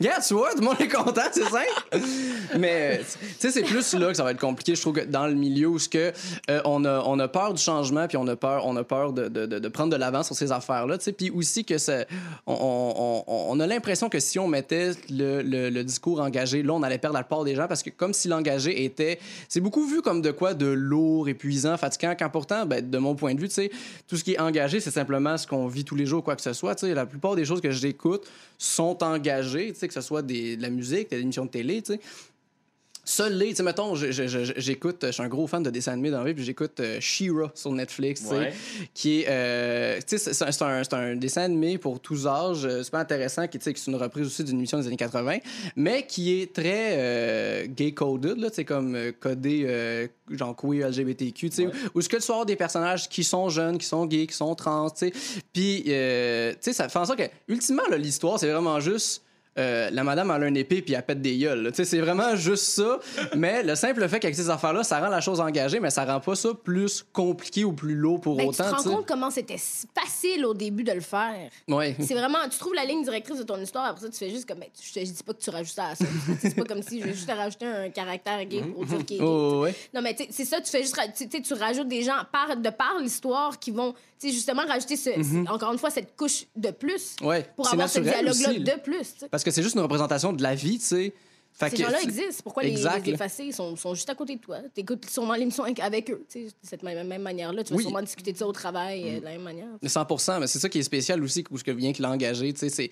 Regarde, tu vois, tout le monde est content, c'est simple. Mais, tu sais, c'est plus là que ça va être compliqué, je trouve, que dans le milieu où que, euh, on, a, on a peur du changement, puis on a peur, on a peur de, de, prendre de l'avance sur ces affaires-là, tu sais. Puis aussi que ça, on, a l'impression que si on mettait le discours engagé, là, on allait perdre la part des gens parce que comme si l'engagé était. C'est beaucoup vu comme de quoi de lourd, épuisant, fatigant, quand pourtant, ben, de mon point de vue, tu sais, tout ce qui est engagé, c'est simplement ce qu'on vit tous les jours, quoi que ce soit. Tu sais, la plupart des choses que j'écoute sont engagées, que ce soit des, de la musique, des émissions de télé, tu sais. Seul les, tu sais, mettons, j'écoute, je suis un gros fan de dessins animés dans la vie, puis j'écoute euh, She-Ra sur Netflix, tu sais, Ouais. qui est, euh, tu sais, c'est- un, un, dessin animé pour tous âges, euh, super intéressant, qui, tu sais, qui c'est une reprise aussi d'une émission des années 80, mais qui est très euh, gay-coded, là, tu sais, comme codé, genre queer, LGBTQ, tu sais, où ce que tu vas des personnages qui sont jeunes, qui sont gays, qui sont trans, tu sais, puis, tu sais, ça fait en sorte que, ultimement, l'histoire, c'est vraiment juste euh, la madame elle a un épée puis elle pète des gueules. C'est vraiment juste ça. <laughs> Mais le simple fait qu'avec ces affaires-là, ça rend la chose engagée, mais ça rend pas ça plus compliqué ou plus lourd pour Ben, tu te autant. rends compte comment c'était facile au début de le faire. Ouais. C'est vraiment, tu trouves la ligne directrice de ton histoire, après ça, tu fais juste comme, ben, je te je dis pas que tu rajoutes ça à ça. <laughs> c'est pas comme si je vais juste te rajouter un caractère gay pour dire qu'il est gay. Oh, ouais. Non, mais c'est ça, tu fais juste, tu rajoutes des gens par, de par l'histoire qui vont, sais, justement rajouter, ce, encore une fois, cette couche de plus Ouais. pour avoir ce dialogue-là de plus. Parce que c'est juste une représentation de la vie, tu sais. Fait Ces gens-là existent. Pourquoi les, Exact, les effacer? Ils sont, sont juste à côté de toi? Tu écoutes sûrement l'émission avec- avec eux. tu sais, De cette même, même manière-là. Tu vas Oui. sûrement discuter de ça au travail euh, de la même manière. 100% mais c'est ça qui est spécial aussi, où ce que vient que l'engager, tu sais, c'est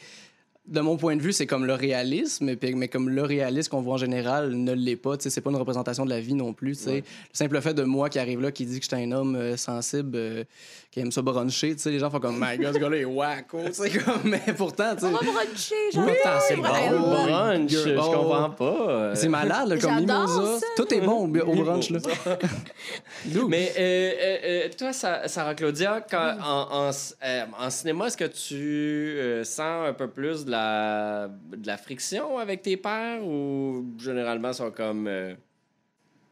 de mon point de vue, c'est comme le réalisme, mais comme le réalisme qu'on voit en général ne l'est pas. Tu sais, c'est pas une représentation de la vie non plus. tu sais. Le simple fait de moi qui arrive là, qui dit que j'étais un homme euh, sensible, euh, qui aime ça bruncher, tu sais, les gens font comme, my god, ce gars-là est wacko, tu sais, comme, mais pourtant, tu sais, On va bruncher, genre. Pourtant, c'est bon, Ouais, ouais. brunch. Je Oh. comprends pas. c'est malade, là, comme J'adore mimosa. ça. Tout est bon au, au brunch, là. <laughs> Mais euh, toi, Sa- Sarah Claudia, quand, en, en, en cinéma, est-ce que tu euh, sens un peu plus de la, de la friction avec tes pairs ou généralement sont comme. euh,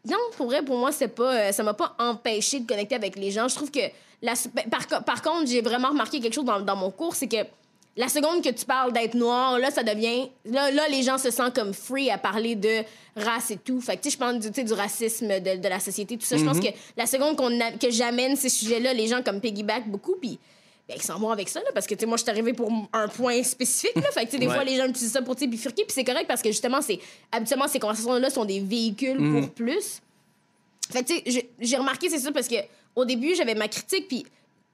Non, pour vrai, pour moi, c'est pas, euh, ça m'a pas empêché de connecter avec les gens. Je trouve que la, ben, par, par contre, j'ai vraiment remarqué quelque chose dans, dans mon cours, c'est que la seconde que tu parles d'être noir, là, ça devient. Là, là, les gens se sentent comme free à parler de race et tout. Fait que, tu sais, je pense du, du racisme de, de la société, tout ça. Je pense que la seconde qu'on que j'amène ces sujets-là, les gens comme piggyback beaucoup, puis. Ben, ils s'en vont avec ça, là, parce que, tu sais, moi, je suis arrivée pour un point spécifique, là. Fait que, tu sais, des Ouais. fois, les gens utilisent ça pour, tu sais, bifurquer, puis c'est correct parce que, justement, c'est. Habituellement, ces conversations-là sont des véhicules Mm. pour plus. Fait que, tu sais, j'ai- j'ai remarqué, c'est ça, parce que au début, j'avais ma critique, puis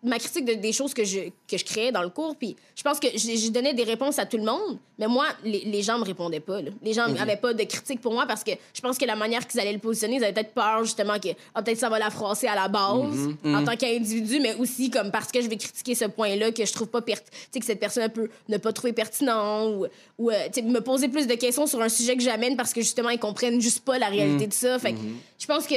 ma critique de, des choses que je, que je créais dans le cours. Puis je pense que je, donnais des réponses à tout le monde, mais moi, les, les gens me répondaient pas. Là. Les gens n'avaient pas de critique pour moi parce que je pense que la manière qu'ils allaient le positionner, ils avaient peut-être peur justement que ah, peut-être ça va la froisser à la base en tant qu'individu, mais aussi comme parce que je vais critiquer ce point-là que je trouve pas pertinent, que cette personne peut ne pas trouver pertinent ou, ou euh, me poser plus de questions sur un sujet que j'amène parce que justement ils comprennent juste pas la réalité de ça. Fait que je pense que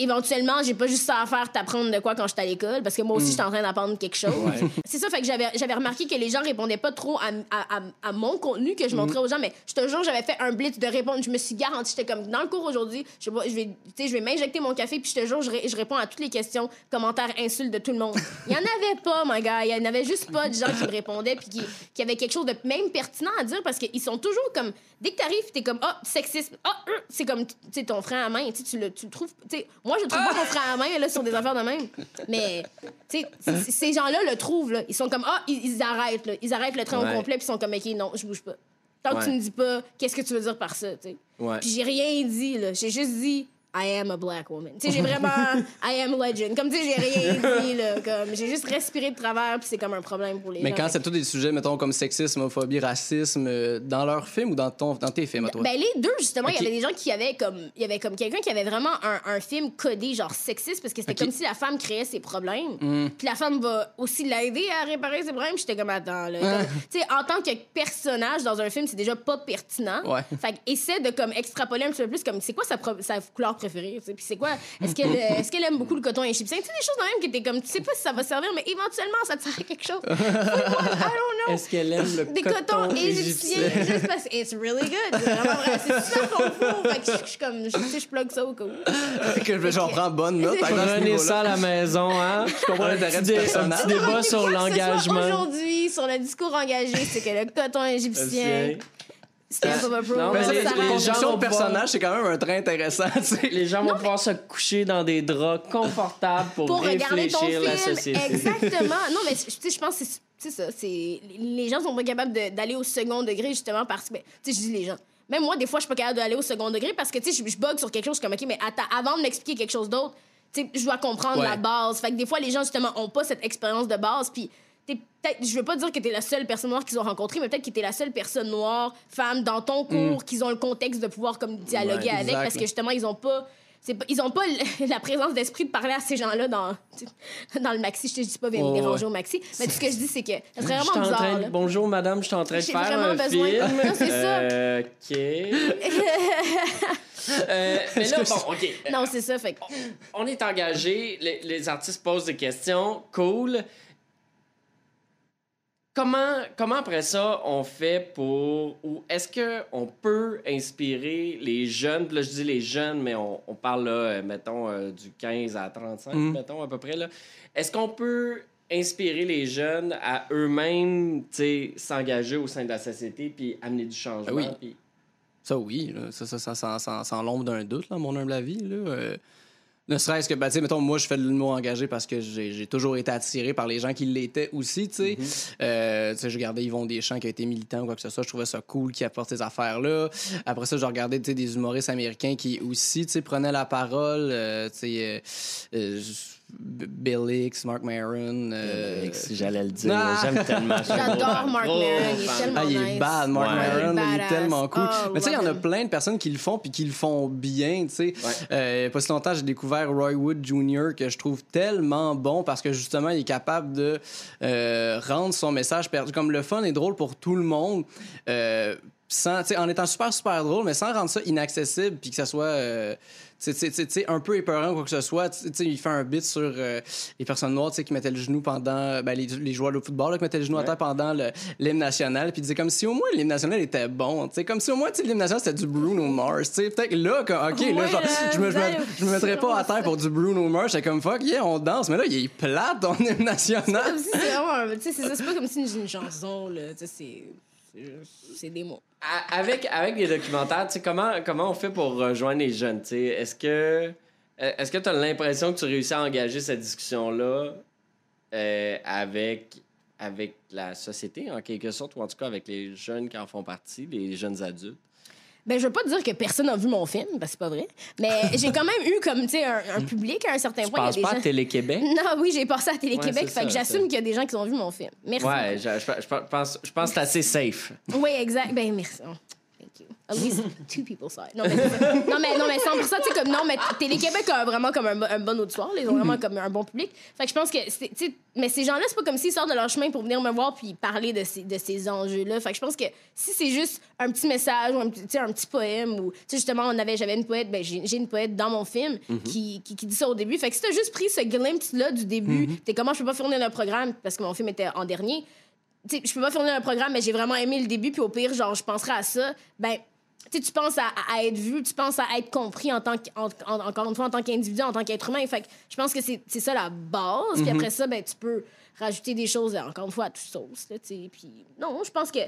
éventuellement, j'ai pas juste ça à faire t'apprendre de quoi quand j'étais à l'école, parce que moi aussi, mm. j'étais en train d'apprendre quelque chose. <laughs> C'est ça, fait que j'avais, j'avais remarqué que les gens répondaient pas trop à, à, à, mon contenu que je mm. montrais aux gens, mais je te jure, j'avais fait un blitz de répondre. Je me suis garantie, j'étais comme, dans le cours aujourd'hui, je, je vais, je vais m'injecter mon café, puis je te jure, je, je, réponds à toutes les questions, commentaires, insultes de tout le monde. <laughs> Il y en avait pas, mon gars. Il y en avait juste pas de gens qui me répondaient, puis qui, qui avaient quelque chose de même pertinent à dire, parce qu'ils sont toujours comme, dès que t'arrives, t'es comme, ah, oh, sexisme, ah, oh, c'est comme, tu ton frère à main, tu le, tu le trouves, tu moi, je trouve pas mon frère à main, là, sur des affaires de même. Mais, tu sais, ces gens-là le trouvent, là. Ils sont comme, ah, ils, arrêtent, là. Ils arrêtent le train au complet, puis ils sont comme, OK, non, je bouge pas. Tant que tu me dis pas, qu'est-ce que tu veux dire par ça, tu sais? Puis j'ai rien dit, là. J'ai juste dit, I am a black woman. Tu sais, j'ai vraiment <laughs> I am legend. Comme tu sais, j'ai rien dit là, comme j'ai juste respiré de travers puis c'est comme un problème pour les Mais quand c'est tous des sujets mettons comme sexisme, homophobie, racisme euh, dans leurs films ou dans ton dans tes films à toi? Ben les deux justement, il y avait des gens qui avaient comme il y avait comme quelqu'un qui avait vraiment un, un, film codé genre sexiste parce que c'était comme si la femme créait ses problèmes. Mm. Puis la femme va aussi l'aider à réparer ses problèmes, j'étais comme attends là. tu sais en tant que personnage dans un film, c'est déjà pas pertinent. Ouais. Fait essaie de comme extrapoler un petit peu plus comme c'est quoi sa, sa couleur préférée. Puis c'est quoi? Est-ce qu'elle est qu'elle aime beaucoup le coton égyptien? Tu sais, des choses dans même qui étaient comme, tu sais pas si ça va servir, mais éventuellement, ça te sert à quelque chose. I don't know. Est-ce qu'elle aime le des coton, coton égyptien? Juste parce que it's really good. C'est vraiment vrai. C'est super confort. Fait que je suis comme, tu sais, je plug ça au cas où. que j'en prends bonne note. Prenez ça à la maison, hein? Je comprends l'intérêt du personnage. Débat sur l'engagement. Aujourd'hui, sur le discours engagé, c'est que le coton <laughs> égyptien non, mais les, les gens personnage, c'est quand même un trait intéressant. <laughs> Les gens vont pouvoir se coucher dans des draps confortables pour, pour réfléchir la société. Exactement. <laughs> non, mais je pense que c'est ça. Les gens sont pas capables d'aller au second degré justement parce que, ben, tu sais, je dis les gens. Même moi, des fois, je suis pas capable d'aller au second degré parce que, tu sais, je, bug sur quelque chose, je suis comme, OK, mais attends, avant de m'expliquer quelque chose d'autre, tu sais, je dois comprendre la base. Fait que des fois, les gens, justement, ont pas cette expérience de base. Puis peut-être, je veux pas dire que t'es la seule personne noire qu'ils ont rencontrée, mais peut-être que t'es la seule personne noire, femme, dans ton cours, mm. qu'ils ont le contexte de pouvoir comme dialoguer avec, parce que justement, ils ont pas. ils ont pas la présence d'esprit de parler à ces gens-là dans, <laughs> dans le maxi. Je te dis pas venir déranger au maxi. Mais tout ce que je dis, c'est que c'est vraiment bizarre. bonjour, madame, je suis en train de faire un besoin. film. <laughs> c'est ça. OK. <laughs> euh, mais là, bon, OK. Non, c'est ça. Fait on, est engagé, les, les artistes posent des questions. Cool comment, comment après ça on fait pour ou est-ce que on peut inspirer les jeunes? Là je dis les jeunes mais on, on parle là euh, mettons euh, du 15 à 35 mm. mettons à peu près là est-ce qu'on peut inspirer les jeunes à eux-mêmes s'engager au sein de la société puis amener du changement ah oui. ça oui ça ça ça, ça, sans l'ombre d'un doute là mon humble avis là euh, ne serait-ce que, ben, tu sais, mettons, moi, je fais le mot engagé parce que j'ai toujours été attiré par les gens qui l'étaient aussi, tu sais. Mm-hmm. Euh, tu sais, je regardais Yvon Deschamps qui a été militant ou quoi que ce soit. Je trouvais ça cool qui apporte ces affaires-là. Après ça, je regardais, tu sais, des humoristes américains qui aussi, tu sais, prenaient la parole. Euh, tu sais, euh, Bill Hicks, Mark Maron. Euh... J'allais le dire. Ah! J'aime tellement. <laughs> J'adore Mark Maron. Il est tellement ah, il est bad, Mark Maron. Il est tellement cool. Oh, mais tu sais, il y en a plein de personnes qui le font puis qui le font bien. Tu sais, euh, pas si longtemps, j'ai découvert Roy Wood Jr. que je trouve tellement bon parce que justement, il est capable de euh, rendre son message perdu. Comme le fun est drôle pour tout le monde. Euh, sans, en étant super, super drôle, mais sans rendre ça inaccessible puis que ça soit euh, c'est un peu épeurant quoi que ce soit. il fait un bit sur euh, les personnes noires qui mettaient le genou pendant. Ben, les, joueurs de football qui mettaient le genou à terre pendant l'hymne national. Puis il disait comme si au moins l'hymne national était bon. Comme si au moins l'hymne national c'était du Bruno Mars. Peut-être là, OK, là, je, me, je, me, mettrais pas à terre pour du Bruno Mars. C'est comme fuck, yeah, on danse. Mais là, il est plate ton hymne national. C'est pas comme si une chanson. C'est c'est des mots. avec, avec les documentaires, comment, comment on fait pour rejoindre les jeunes? Est-ce que est-ce que tu as l'impression que tu réussis à engager cette discussion-là euh, avec, avec la société, en quelque sorte, ou en tout cas avec les jeunes qui en font partie, les jeunes adultes? Ben, je veux pas dire que personne n'a vu mon film, parce que c'est pas vrai. Mais <laughs> j'ai quand même eu comme, tu sais, un, public à un certain tu point. Tu passes pas à Télé-Québec? <laughs> Non, oui, j'ai passé à Télé-Québec. fait que j'assume qu'il y a des gens qui ont vu mon film. Merci. Ouais, je, je, pense, je pense que c'est assez safe. Oui, exact. Ben, merci. At least <laughs> two people saw it. Non, mais, non, mais, non, mais 100%, tu sais, comme, non, mais Télé-Québec a vraiment comme un, un bon auditoire, ils ont vraiment comme un bon public. Fait que je pense que, tu sais, mais ces gens-là, c'est pas comme s'ils sortent de leur chemin pour venir me voir puis parler de ces, de ces enjeux-là. Fait que je pense que si c'est juste un petit message ou un, petit, un petit poème ou, tu sais, justement, on avait, j'avais une poète, ben, j'ai une poète dans mon film mm-hmm. qui, qui, dit ça au début. Fait que si t'as juste pris ce glimpse-là du début, mm-hmm. t'es comment je peux pas fournir le programme parce que mon film était en dernier, je peux pas fournir le programme, mais j'ai vraiment aimé le début, puis au pire, genre, je penserai à ça, ben, tu penses à, être vu, tu penses à être compris en tant encore une fois, en tant qu'individu, en tant qu'être humain. Fait je pense que c'est ça la base. Puis mhm. après ça, ben, tu peux rajouter des choses, encore une fois, à toute sauce. puis non, je pense que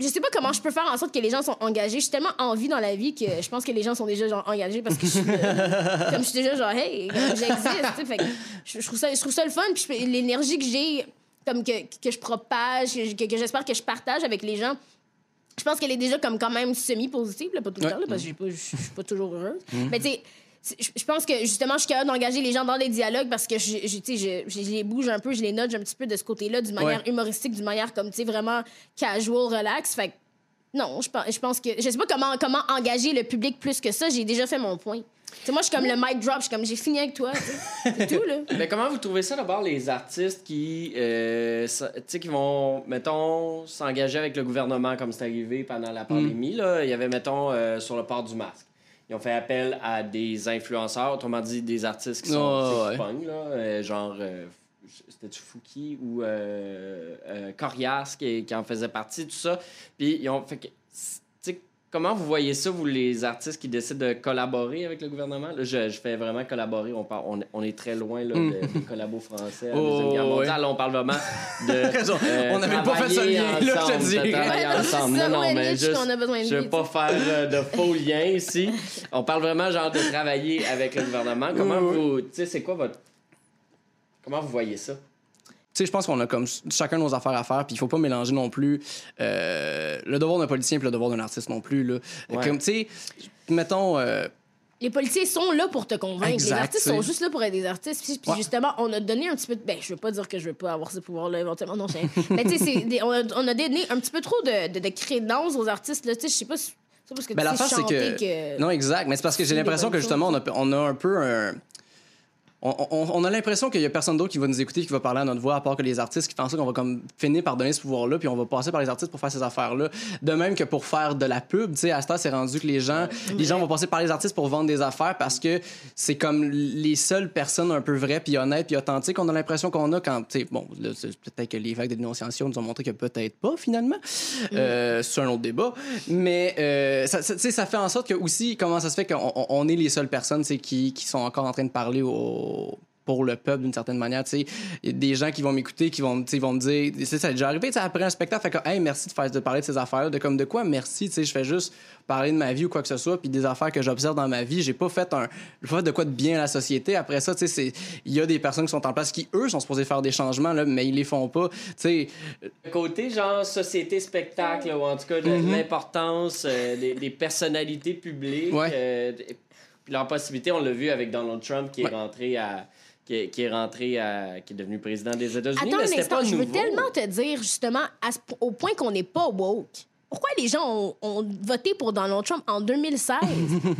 je sais pas comment je peux faire en sorte que les gens sont engagés. J'ai tellement envie dans la vie que je pense que les gens sont déjà genre, engagés parce que je suis <laughs> comme je suis déjà genre hey j'existe. je, trouve ça je trouve ça le fun puis l'énergie que j'ai comme que, que je propage que, que j'espère que je partage avec les gens je pense qu'elle est déjà comme quand même semi-positive, pas tout le temps, parce que je suis pas toujours heureuse. Mm-hmm. Mais tu sais, je pense que justement, je suis capable d'engager les gens dans des dialogues parce que je, je, je, je, les bouge un peu, je les note un petit peu de ce côté-là, d'une manière humoristique, d'une manière comme, tu sais, vraiment casual, relax. Fait non, je, je pense que. Je sais pas comment, comment engager le public plus que ça, j'ai déjà fait mon point moi, je suis comme le mic drop, je suis comme j'ai fini avec toi. C'est <laughs> tout, là. Mais comment vous trouvez ça d'abord, les artistes qui, euh, qui vont, mettons, s'engager avec le gouvernement comme c'est arrivé pendant la pandémie? Là? Il y avait, mettons, euh, sur le port du masque. Ils ont fait appel à des influenceurs, autrement dit, des artistes qui sont oh, là, euh, genre. c'était Fouki ou Corias qui, qui, en faisait partie, tout ça. Puis ils ont fait Comment vous voyez ça, vous, les artistes qui décident de collaborer avec le gouvernement? je, fais vraiment collaborer. On, parle, on, est très loin là, mm. des collabos français. Oh, on parle vraiment <laughs> de. Euh, on n'avait pas fait ce lien, là, je te dis. ensemble. Non, non, mais juste. Je ne veux pas faire euh, de faux liens ici. On parle vraiment genre de travailler avec le gouvernement. Comment vous. Tu sais, c'est quoi votre. Comment vous voyez ça? Sais, je pense qu'on a comme chacun nos affaires à faire, puis il faut pas mélanger non plus euh, le devoir d'un politicien et le devoir d'un artiste non plus. Là. Comme, tu sais, mettons. Euh, les policiers sont là pour te convaincre. les artistes sont juste là pour être des artistes. Puis, justement, on a donné un petit peu. De... Ben, je veux pas dire que je veux pas avoir ce pouvoir-là éventuellement. Non, Mais tu sais, on, a, on a donné un petit peu trop de, de, crédence aux artistes. Tu sais, je sais pas. Si... Parce que ben, c'est que... Non, exact. Mais c'est parce que j'ai l'impression que justement, on a, on a un peu un on, a l'impression qu'il y a personne d'autre qui va nous écouter, qui va parler à notre voix, à part que les artistes, qui pensent qu'on va comme finir par donner ce pouvoir-là, puis on va passer par les artistes pour faire ces affaires-là. De même que pour faire de la pub, tu sais, à ce c'est rendu que les gens, les gens vont passer par les artistes pour vendre des affaires parce que c'est comme les seules personnes un peu vraies, puis honnêtes, puis authentiques. On a l'impression qu'on a quand, tu sais, bon, peut-être que les vagues de dénonciation nous ont montré que peut-être pas finalement. Euh, c'est un autre débat, mais euh, ça, ça fait en sorte que aussi, comment ça se fait qu'on on est les seules personnes, qui, qui sont encore en train de parler aux pour le peuple d'une certaine manière. Il y a des gens qui vont m'écouter, qui vont, vont me dire, c'est ça, déjà arrivé après un spectacle, fait que, hey, merci de, faire, de parler de ces affaires-là, de comme de quoi, merci, je fais juste parler de ma vie ou quoi que ce soit, puis des affaires que j'observe dans ma vie. J'ai pas fait un, fait de quoi de bien à la société. Après ça, il y a des personnes qui sont en place qui, eux, sont supposés faire des changements, là, mais ils les font pas. sais Côté genre société spectacle, ou en tout cas mm-hmm. l'importance euh, des, personnalités publiques. Euh, leur possibilité, on l'a vu avec Donald Trump qui est rentré à qui est, rentré à, qui est devenu président des États-Unis. Attends mais un pas je veux tellement te dire justement au point qu'on n'est pas woke pourquoi les gens ont, voté pour Donald Trump en 2016?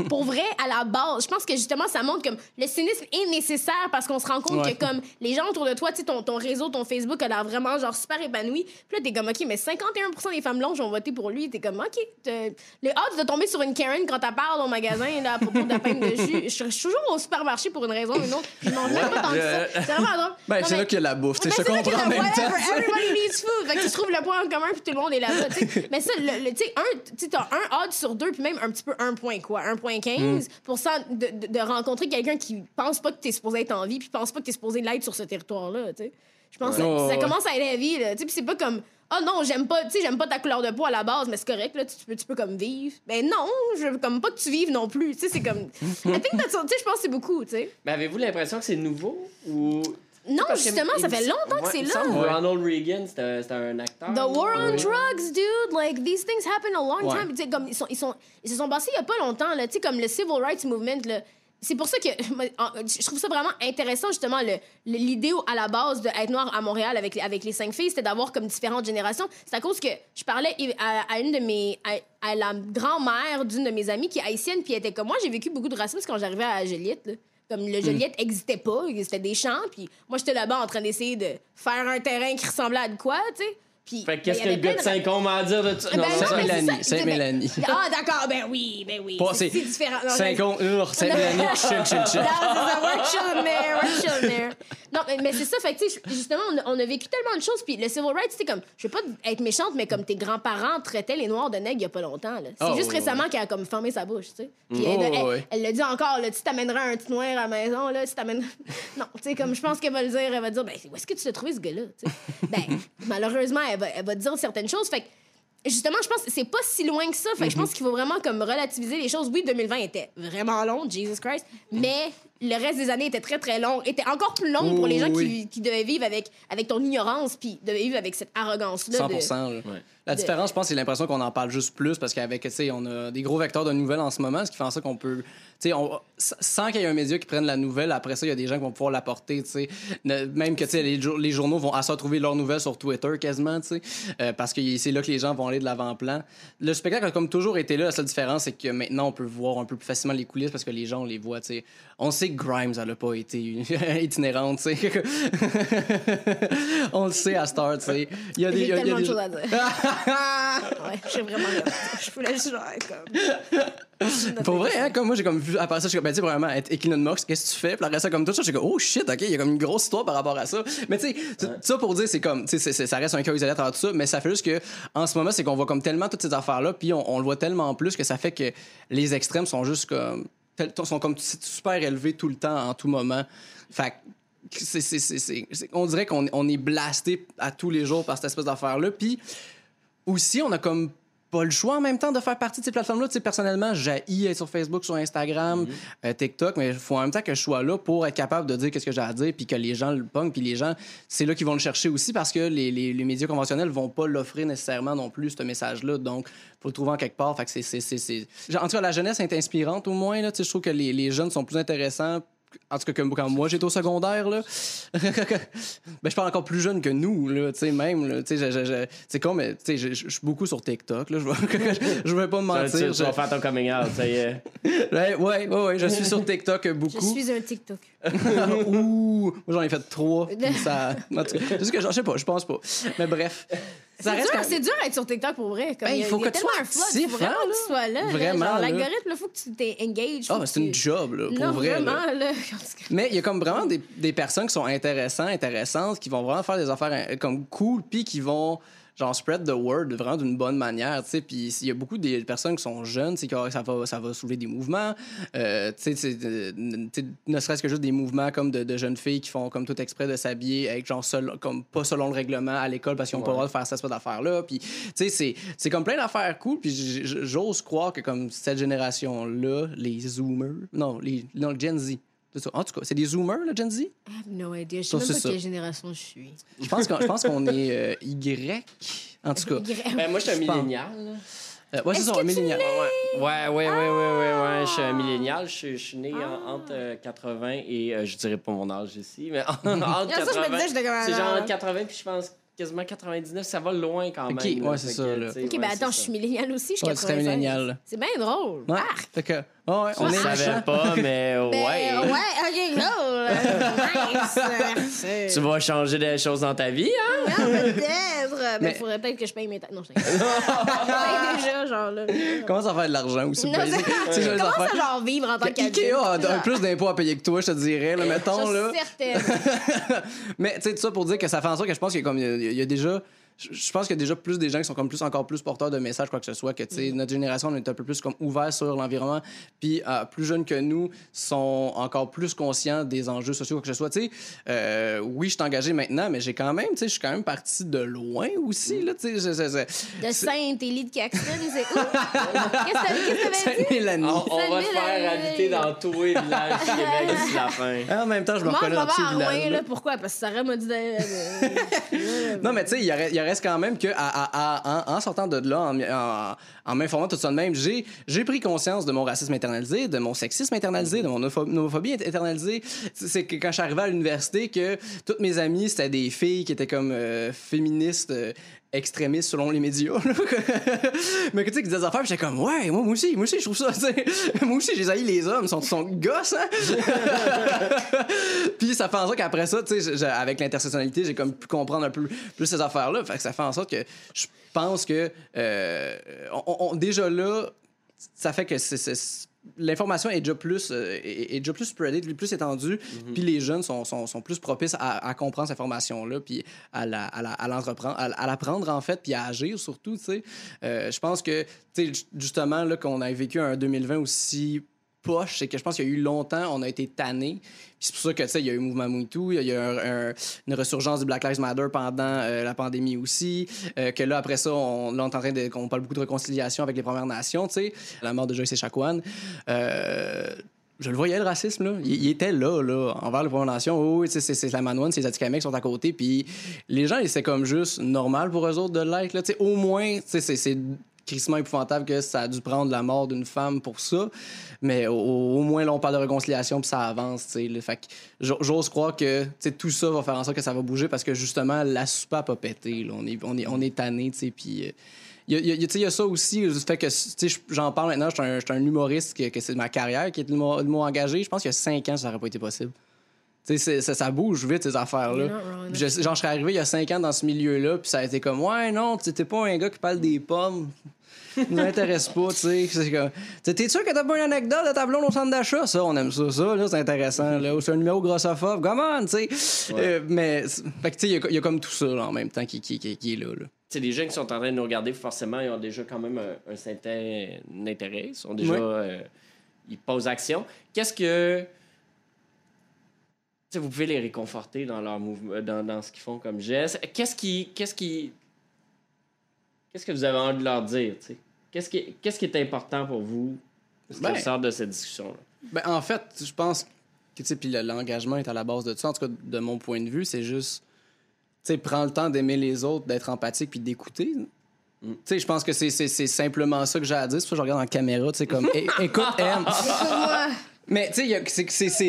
pour vrai, à la base, je pense que justement, ça montre que le cynisme est nécessaire parce qu'on se rend compte que comme les gens autour de toi, ton, ton réseau, ton Facebook a l'air vraiment genre super épanoui. Puis là, t'es comme, OK, mais 51 des femmes blanches ont voté pour lui. T'es comme, OK, les odds de tomber sur une Karen quand t'as parlé au magasin là, à propos de la peine de jus. Je suis toujours au supermarché pour une raison ou une autre. Je mange même pas tant que ça. C'est vraiment drôle. Ben, c'est là qu'il y a la bouffe. je comprends en même temps. Everybody needs food. Fait que tu trouves le point en commun puis tout le monde est là-bas. Mais ça, tu sais, un, as un odd sur deux, puis même un petit peu un point quoi, 1.15 pour ça de, de, rencontrer quelqu'un qui pense pas que tu es supposé être en vie, puis pense pas que tu es supposé l'être sur ce territoire-là, tu sais. Je pense que ça, commence à être la vie, là, tu sais, puis c'est pas comme oh non, j'aime pas, tu sais, j'aime pas ta couleur de peau à la base, mais c'est correct, là, tu peux, tu peux comme vivre. Ben non, je veux comme pas que tu vives non plus, tu sais, c'est comme. I think tu sais, je pense que c'est beaucoup, tu sais. Mais avez-vous l'impression que c'est nouveau ou Non, justement, ça fait longtemps que c'est là. Ronald Reagan, c'était un acteur. The war on drugs, dude. Like, these things happen a long time. Comme, ils, sont, ils, sont, ils se sont passés il y a pas longtemps, là. Tu sais, comme le civil rights movement, là c'est pour ça que <laughs> je trouve ça vraiment intéressant, justement, l'idée à la base d'être noir à Montréal avec, avec les cinq filles, c'était d'avoir comme différentes générations. C'est à cause que je parlais à, une de mes. À, la grand-mère d'une de mes amies qui est haïtienne, puis elle était comme moi, j'ai vécu beaucoup de racisme quand j'arrivais à Joliette. Comme le Joliette n'existait pas, c'était des champs, puis moi, j'étais là-bas en train d'essayer de faire un terrain qui ressemblait à de quoi, tu sais fait qu'est-ce que le gars de Saint-Côme a à dire de ça? Ben Saint-Mélanie. Saint-Mélanie. Ah, d'accord, ben oui, ben oui. C'est différent. Saint-Côme, Saint-Mélanie, chill, chill, chill. Non, <laughs> mais, c'est ça, fait que, justement, on a, vécu tellement de choses, puis le civil rights, c'est comme, je veux pas être méchante, mais comme tes grands-parents traitaient les Noirs de nègres il y a pas longtemps, C'est oh, juste récemment qu'elle a comme fermé sa bouche, tu sais. Puis oh, elle, le dit encore, là, tu t'amènerais un petit noir à la maison, là, tu t'amènes... <laughs> non, tu sais, comme, je pense qu'elle va le dire, elle va dire, ben, où est-ce que tu t'as trouvé ce gars-là, <laughs> Ben, malheureusement, elle va, elle va dire certaines choses. Fait que, justement, je pense que c'est pas si loin que ça. Fait que je pense mhm. qu'il faut vraiment comme relativiser les choses. Oui, 2020 était vraiment long, Jesus Christ, mais le reste des années était très, très long, était encore plus long pour les gens qui, qui, devaient vivre avec, avec ton ignorance, puis devaient vivre avec cette arrogance-là. 100 de... La différence, je pense, c'est l'impression qu'on en parle juste plus parce qu'avec, tu sais, on a des gros vecteurs de nouvelles en ce moment, ce qui fait en sorte qu'on peut, tu sais, sans qu'il y ait un média qui prenne la nouvelle, après ça, il y a des gens qui vont pouvoir l'apporter, tu sais. Même que, tu sais, les, les, journaux vont à ça trouver leurs nouvelles sur Twitter quasiment, tu sais, euh, parce que c'est là que les gens vont aller de l'avant-plan. Le spectacle a comme toujours été là. La seule différence, c'est que maintenant, on peut voir un peu plus facilement les coulisses parce que les gens, on les voit, tu sais. On sait que Grimes, elle a pas été <laughs> itinérante, tu sais. <laughs> on le sait à Star, tu sais. Il y a des. Il y a, tellement de choses à dire. <laughs> ouais, j'ai vraiment. Je voulais juste genre comme. Pour vrai, hein, comme moi, j'ai comme vu, à part ça, je suis comme, ben, tu sais, vraiment, être Equinox, qu'est-ce que tu fais? Puis après ça, comme tout ça, suis comme, oh shit, ok, il y a comme une grosse histoire par rapport à ça. Mais tu sais, ça pour dire, c'est comme, tu sais, ça reste un cas isolé à tout ça, mais ça fait juste que, en ce moment, c'est qu'on voit comme tellement toutes ces affaires-là, puis on, le voit tellement plus que ça fait que les extrêmes sont juste comme, sont comme super élevés tout le temps, en tout moment. Fait on dirait qu'on on est blasté à tous les jours par cette espèce d'affaire-là. Puis aussi, on a comme pas le choix en même temps de faire partie de ces plateformes-là. Tu sais, personnellement, j'ai être sur Facebook, sur Instagram, mhm. euh, TikTok, mais il faut en même temps que je sois là pour être capable de dire qu'est-ce que j'ai à dire, puis que les gens le pognent, puis les gens, c'est là qu'ils vont le chercher aussi parce que les, les, les médias conventionnels vont pas l'offrir nécessairement non plus, ce message-là. Donc, faut le trouver en quelque part. Fait que c'est, En tout cas, la jeunesse est inspirante au moins. Là, tu sais, je trouve que les, les jeunes sont plus intéressants en tout cas, comme quand moi j'étais au secondaire, là, <laughs> ben, je parle encore plus jeune que nous, là, tu sais, même, là, tu sais, c'est con, mais, tu sais, je suis beaucoup sur TikTok, là, je vais <laughs> pas me mentir. Tu vas faire ton coming out, ça y est. ouais, ouais, ouais, je suis sur TikTok beaucoup. Je suis un TikTok. <laughs> Ouh, moi j'en ai fait trois, ça, en tout cas, je sais pas, je pense pas. Mais bref. C'est dur, c'est dur d'être sur TikTok pour vrai. Ben, il faut que tu sois actif, faut vraiment que tu sois là. Vraiment. L'algorithme, il faut que tu t'engages. Ah, c'est une job, là, pour vrai. Vraiment, là. <laughs> Mais il y a comme vraiment des, des personnes qui sont intéressantes, intéressantes, qui vont vraiment faire des affaires euh, comme cool, puis qui vont genre spread the word vraiment d'une bonne manière, tu sais. Puis il y a beaucoup de personnes qui sont jeunes, c'est que ça va, ça va soulever des mouvements, euh, tu sais, ne serait-ce que juste des mouvements comme de, jeunes filles qui font comme tout exprès de s'habiller avec genre comme pas selon le règlement à l'école parce qu'ils n'ont pas le droit de faire cette d'affaires là. Puis tu sais, c'est comme plein d'affaires cool. Puis j'ose croire que comme cette génération là, les Zoomers, non, les non, Gen Z en tout cas, c'est des Zoomers, le Gen Z? I have no idea. Je sais même pas quelle génération je suis. Je pense qu'on est <laughs> euh, Y. En tout cas. Ben, moi, je suis un millénial. Euh, ouais, c'est ça, un millénial. Ouais, ouais, ouais, ouais, ouais, ouais, Je suis un millénial. Je, suis né ah. entre 80 euh, et je dirais pas mon âge ici, mais <laughs> <laughs> entre 80. C'est genre entre 80 puis je pense quasiment 99, ça va loin quand même. OK, ouais, c'est ça. Là. OK, ben attends, je suis millénial aussi, je suis millénial. C'est bien drôle. Ouais. Fait que, oh, ouais, on est savais pas, mais <laughs> ben, ouais. ouais, OK, cool. nice. <laughs> <laughs> tu vas changer des choses dans ta vie, hein? peut-être. Ben, mais il faudrait peut-être que je paye mes taxes. Non, je paye déjà, genre là. Comment ça faire de l'argent aussi? Non, Comment ça, genre, vivre en tant qu'adulte? Ikea a plus d'impôts à payer que toi, je te dirais, là, mettons. Je suis certaine. mais, tu sais, tout ça pour dire que ça fait en sorte que je pense qu'il y a comme il y a déjà je pense qu'il y a déjà plus des gens qui sont comme plus encore plus porteurs de messages quoi que ce soit que tu sais mm. notre génération on est un peu plus comme ouvert sur l'environnement puis euh, plus jeunes que nous sont encore plus conscients des enjeux sociaux quoi que ce soit tu sais. Euh, oui je suis engagé maintenant mais j'ai quand même tu sais je suis quand même parti de loin aussi là tu sais de Saint-Élie de Caxton c'est où? <laughs> Qu'est-ce que tu avais dit on, on va te faire habiter dans tous les villages du Québec <laughs> d'ici la fin. Ah, en même temps je me reconnais dans tous les villages là, pourquoi? Parce que Sarah m'a dit <laughs> non mais tu sais il y aurait reste quand même que en, sortant de là, en, m'informant tout ça de même, j'ai, j'ai pris conscience de mon racisme internalisé, de mon sexisme internalisé, de mon homophobie internalisée. C'est que quand je suis arrivé à l'université, que toutes mes amies, c'était des filles qui étaient comme euh, féministes euh, extrémistes selon les médias. <laughs> mais que tu sais, qui disaient des affaires, j'étais comme, ouais, moi, moi aussi, moi aussi, je trouve ça, <laughs> moi aussi, j'ai haïs les hommes, ils sont, sont gosses, hein? <laughs> puis ça fait en sorte qu'après ça, tu sais, avec l'intersectionnalité, j'ai comme pu comprendre un peu plus ces affaires-là. Fait que ça fait en sorte que je pense que, euh, on, déjà là, ça fait que c'est l'information est déjà plus euh, est, déjà plus spreadée, plus étendue, mhm. puis les jeunes sont, sont, sont plus propices à, à, comprendre cette information-là, puis à la, à l'entreprendre, à, à l'apprendre en fait, puis à agir surtout, tu sais. Euh, je pense que, tu sais, justement, là, qu'on a vécu un 2020 aussi poche, c'est que je pense qu'il y a eu longtemps, on a été tanné. C'est pour ça que, tu sais, il y a eu le mouvement MeToo, il y a eu une ressurgence du Black Lives Matter pendant euh, la pandémie aussi, euh, que là, après ça, on, on est en train de... qu'on parle beaucoup de réconciliation avec les Premières Nations, tu sais, la mort de Joyce Echaquan. Euh, je le voyais, le racisme, là. Il, était là, là, envers les Premières Nations. Oh, c'est la Manouane, c'est les Atikamekw sont à côté. Puis les gens, c'est comme juste normal pour eux autres de l'être, là. Tu sais, au moins, c'est crissement épouvantable que ça a dû prendre la mort d'une femme pour ça. Mais au, moins, là, on parle de réconciliation puis ça avance, tu Fait j'ose croire que tout ça va faire en sorte que ça va bouger parce que justement, la soupape a pété. On est, on est, on est tanné. Puis. il euh, y, y, a ça aussi, le fait que j'en parle maintenant, je suis un, un, humoriste, que, que c'est ma carrière qui est l'humour engagé. Je pense qu'il y a cinq ans, ça n'aurait pas été possible. Ça, ça, bouge vite, ces affaires-là. Genre, je serais arrivé il y a cinq ans dans ce milieu-là, puis ça a été comme, ouais, non, t'es pas un gars qui parle des pommes ne m'intéresse pas, tu sais. C'est comme. T'es sûr que t'as pas une anecdote de ta blonde au centre d'achat? Ça, on aime ça, ça, là, c'est intéressant. Là, c'est un numéro grossophobe. Come on, tu sais. Euh, mais, fait que, tu sais, il y, a comme tout ça, là, en même temps, qui, qui, qui, est là, là. C'est des gens qui sont en train de nous regarder, forcément, ils ont déjà quand même un, certain intérêt. Ils sont déjà. Euh, ils posent action. Qu'est-ce que. sais, vous pouvez les réconforter dans leur mouvement, dans, dans ce qu'ils font comme geste. Qu'est-ce qui, qu'est-ce qui, qu'est-ce que vous avez envie de leur dire, tu sais? Qu'est-ce qui, qu'est-ce qui est important pour vous? Ce ben, sort de cette discussion-là? Ben, en fait, je pense que, tu puis l'engagement est à la base de ça. En tout cas, de mon point de vue, c'est juste, tu sais, prends le temps d'aimer les autres, d'être empathique puis d'écouter. Mm. Tu sais, je pense que c'est, simplement ça que j'ai à dire. C'est pour ça que je regarde en caméra, tu sais, comme, <laughs> écoute, aime. Mais tu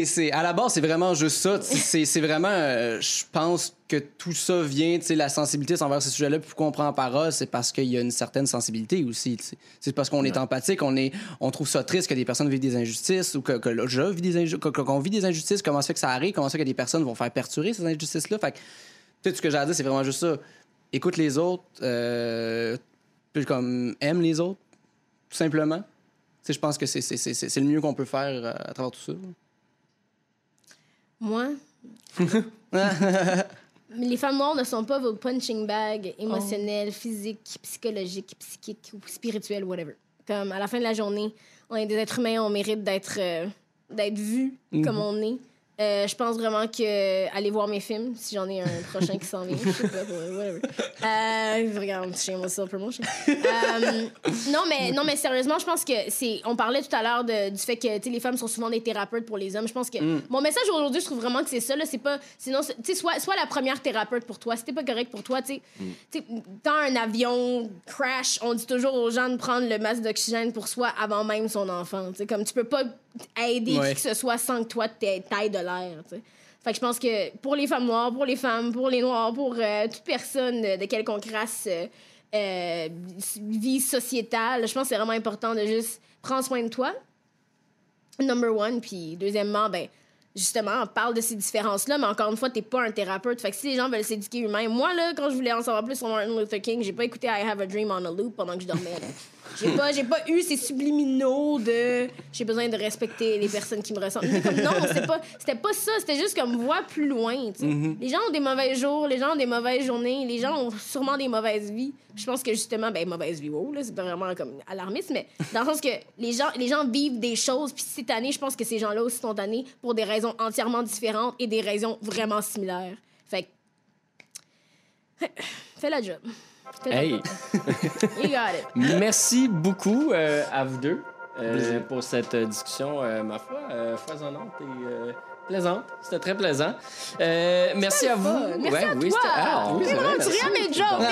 sais, à la base, c'est vraiment juste ça. <laughs> C'est vraiment, euh, je pense que tout ça vient, tu sais, la sensibilité envers ces sujets-là. Pourquoi on prend en parole, c'est parce qu'il y a une certaine sensibilité aussi. C'est parce qu'on est empathique, on est, on trouve ça triste que des personnes vivent des injustices ou que, que je vis des injustices, qu'on vit des injustices. Comment ça fait que ça arrive Comment ça fait que des personnes vont faire perturber ces injustices-là Fait que, tout ce que j'ai à dire, c'est vraiment juste ça. Écoute les autres, euh, comme aime les autres, tout simplement je pense que c'est le mieux qu'on peut faire euh, à, travers tout ça. Moi? <laughs> les femmes noires ne sont pas vos punching bags émotionnels, oh. physiques, psychologiques, psychiques ou spirituels, whatever. Comme à la fin de la journée, on est des êtres humains, on mérite d'être euh, d'être vus mm-hmm. comme on est. Euh, je pense vraiment que aller voir mes films, si j'en ai un <laughs> prochain qui s'en vient, je sais pas, whatever. Euh, regarde, promotion. Euh, non, mais, non, mais sérieusement, je pense que c'est. On parlait tout à l'heure du fait que les femmes sont souvent des thérapeutes pour les hommes. Je pense que mm. mon message aujourd'hui, je trouve vraiment que c'est ça. C'est pas. Sinon, tu sais, soit, soit la première thérapeute pour toi. Si t'es pas correct pour toi, tu sais, mm. dans un avion crash, on dit toujours aux gens de prendre le masque d'oxygène pour soi avant même son enfant. sais comme tu peux pas aider qui que ce soit sans que toi t'ailles de l'air. Fait que je pense que pour les femmes noires, pour les femmes, pour les noirs, pour euh, toute personne de, quelconque race, euh, euh, vie sociétale, je pense que c'est vraiment important de juste prendre soin de toi. Number one. Puis deuxièmement, ben justement, on parle de ces différences-là, mais encore une fois, t'es pas un thérapeute. Fait que si les gens veulent s'éduquer eux-mêmes, moi, là, quand je voulais en savoir plus sur Martin Luther King, j'ai pas écouté I Have a Dream on a Loop pendant que je dormais. <laughs> J'ai pas, j'ai pas eu ces subliminaux de j'ai besoin de respecter les personnes qui me ressemblent. Comme, non, c'était pas, c'était pas ça. C'était juste comme voir plus loin. Mm-hmm. Les gens ont des mauvais jours, les gens ont des mauvaises journées, les gens ont sûrement des mauvaises vies. Je pense que justement, ben, mauvaise vie, wow, là, c'est pas vraiment comme alarmiste, mais dans le sens que les gens, les gens vivent des choses, puis cette année, je pense que ces gens-là aussi sont tannés pour des raisons entièrement différentes et des raisons vraiment similaires. Fait que. Fais la job. Hey. <laughs> You got it. merci beaucoup euh, à vous deux euh, pour cette discussion, euh, ma foi, euh, foisonnante et euh, plaisante. C'était très plaisant. Euh, merci à vous. Merci Ouais, à oui, toi. c'était- Ah, oui, c'est vrai, merci. à mes jokes,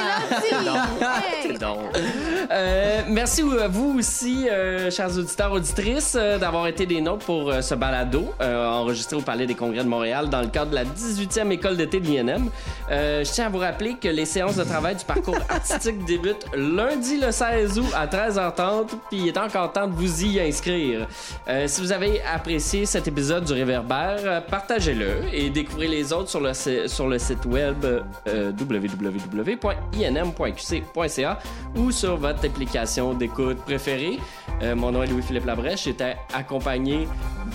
euh, merci à vous aussi, euh, chers auditeurs, auditrices, euh, d'avoir été des nôtres pour ce balado enregistré au Palais des Congrès de Montréal dans le cadre de la 18e école d'été de l'INM. Je tiens à vous rappeler que les séances de travail du parcours <laughs> artistique débutent lundi le 16 août à 13h30, puis il est encore temps de vous y inscrire. Si vous avez apprécié cet épisode du Réverbère, partagez-le et découvrez les autres sur le, sur le site web euh, www.inm.qc.ca ou sur votre application d'écoute préférée. Euh, mon nom est Louis-Philippe Labrèche. J'étais accompagné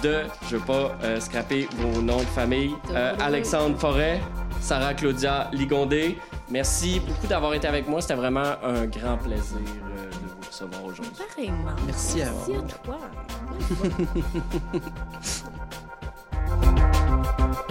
de, je veux pas euh, scraper vos noms de famille, euh, Alexandre Forêt, Sarah Claudia Ligondé. Merci beaucoup d'avoir été avec moi. C'était vraiment un grand plaisir euh, de vous recevoir aujourd'hui. Merci à vous. Merci à toi. <laughs> Thank you.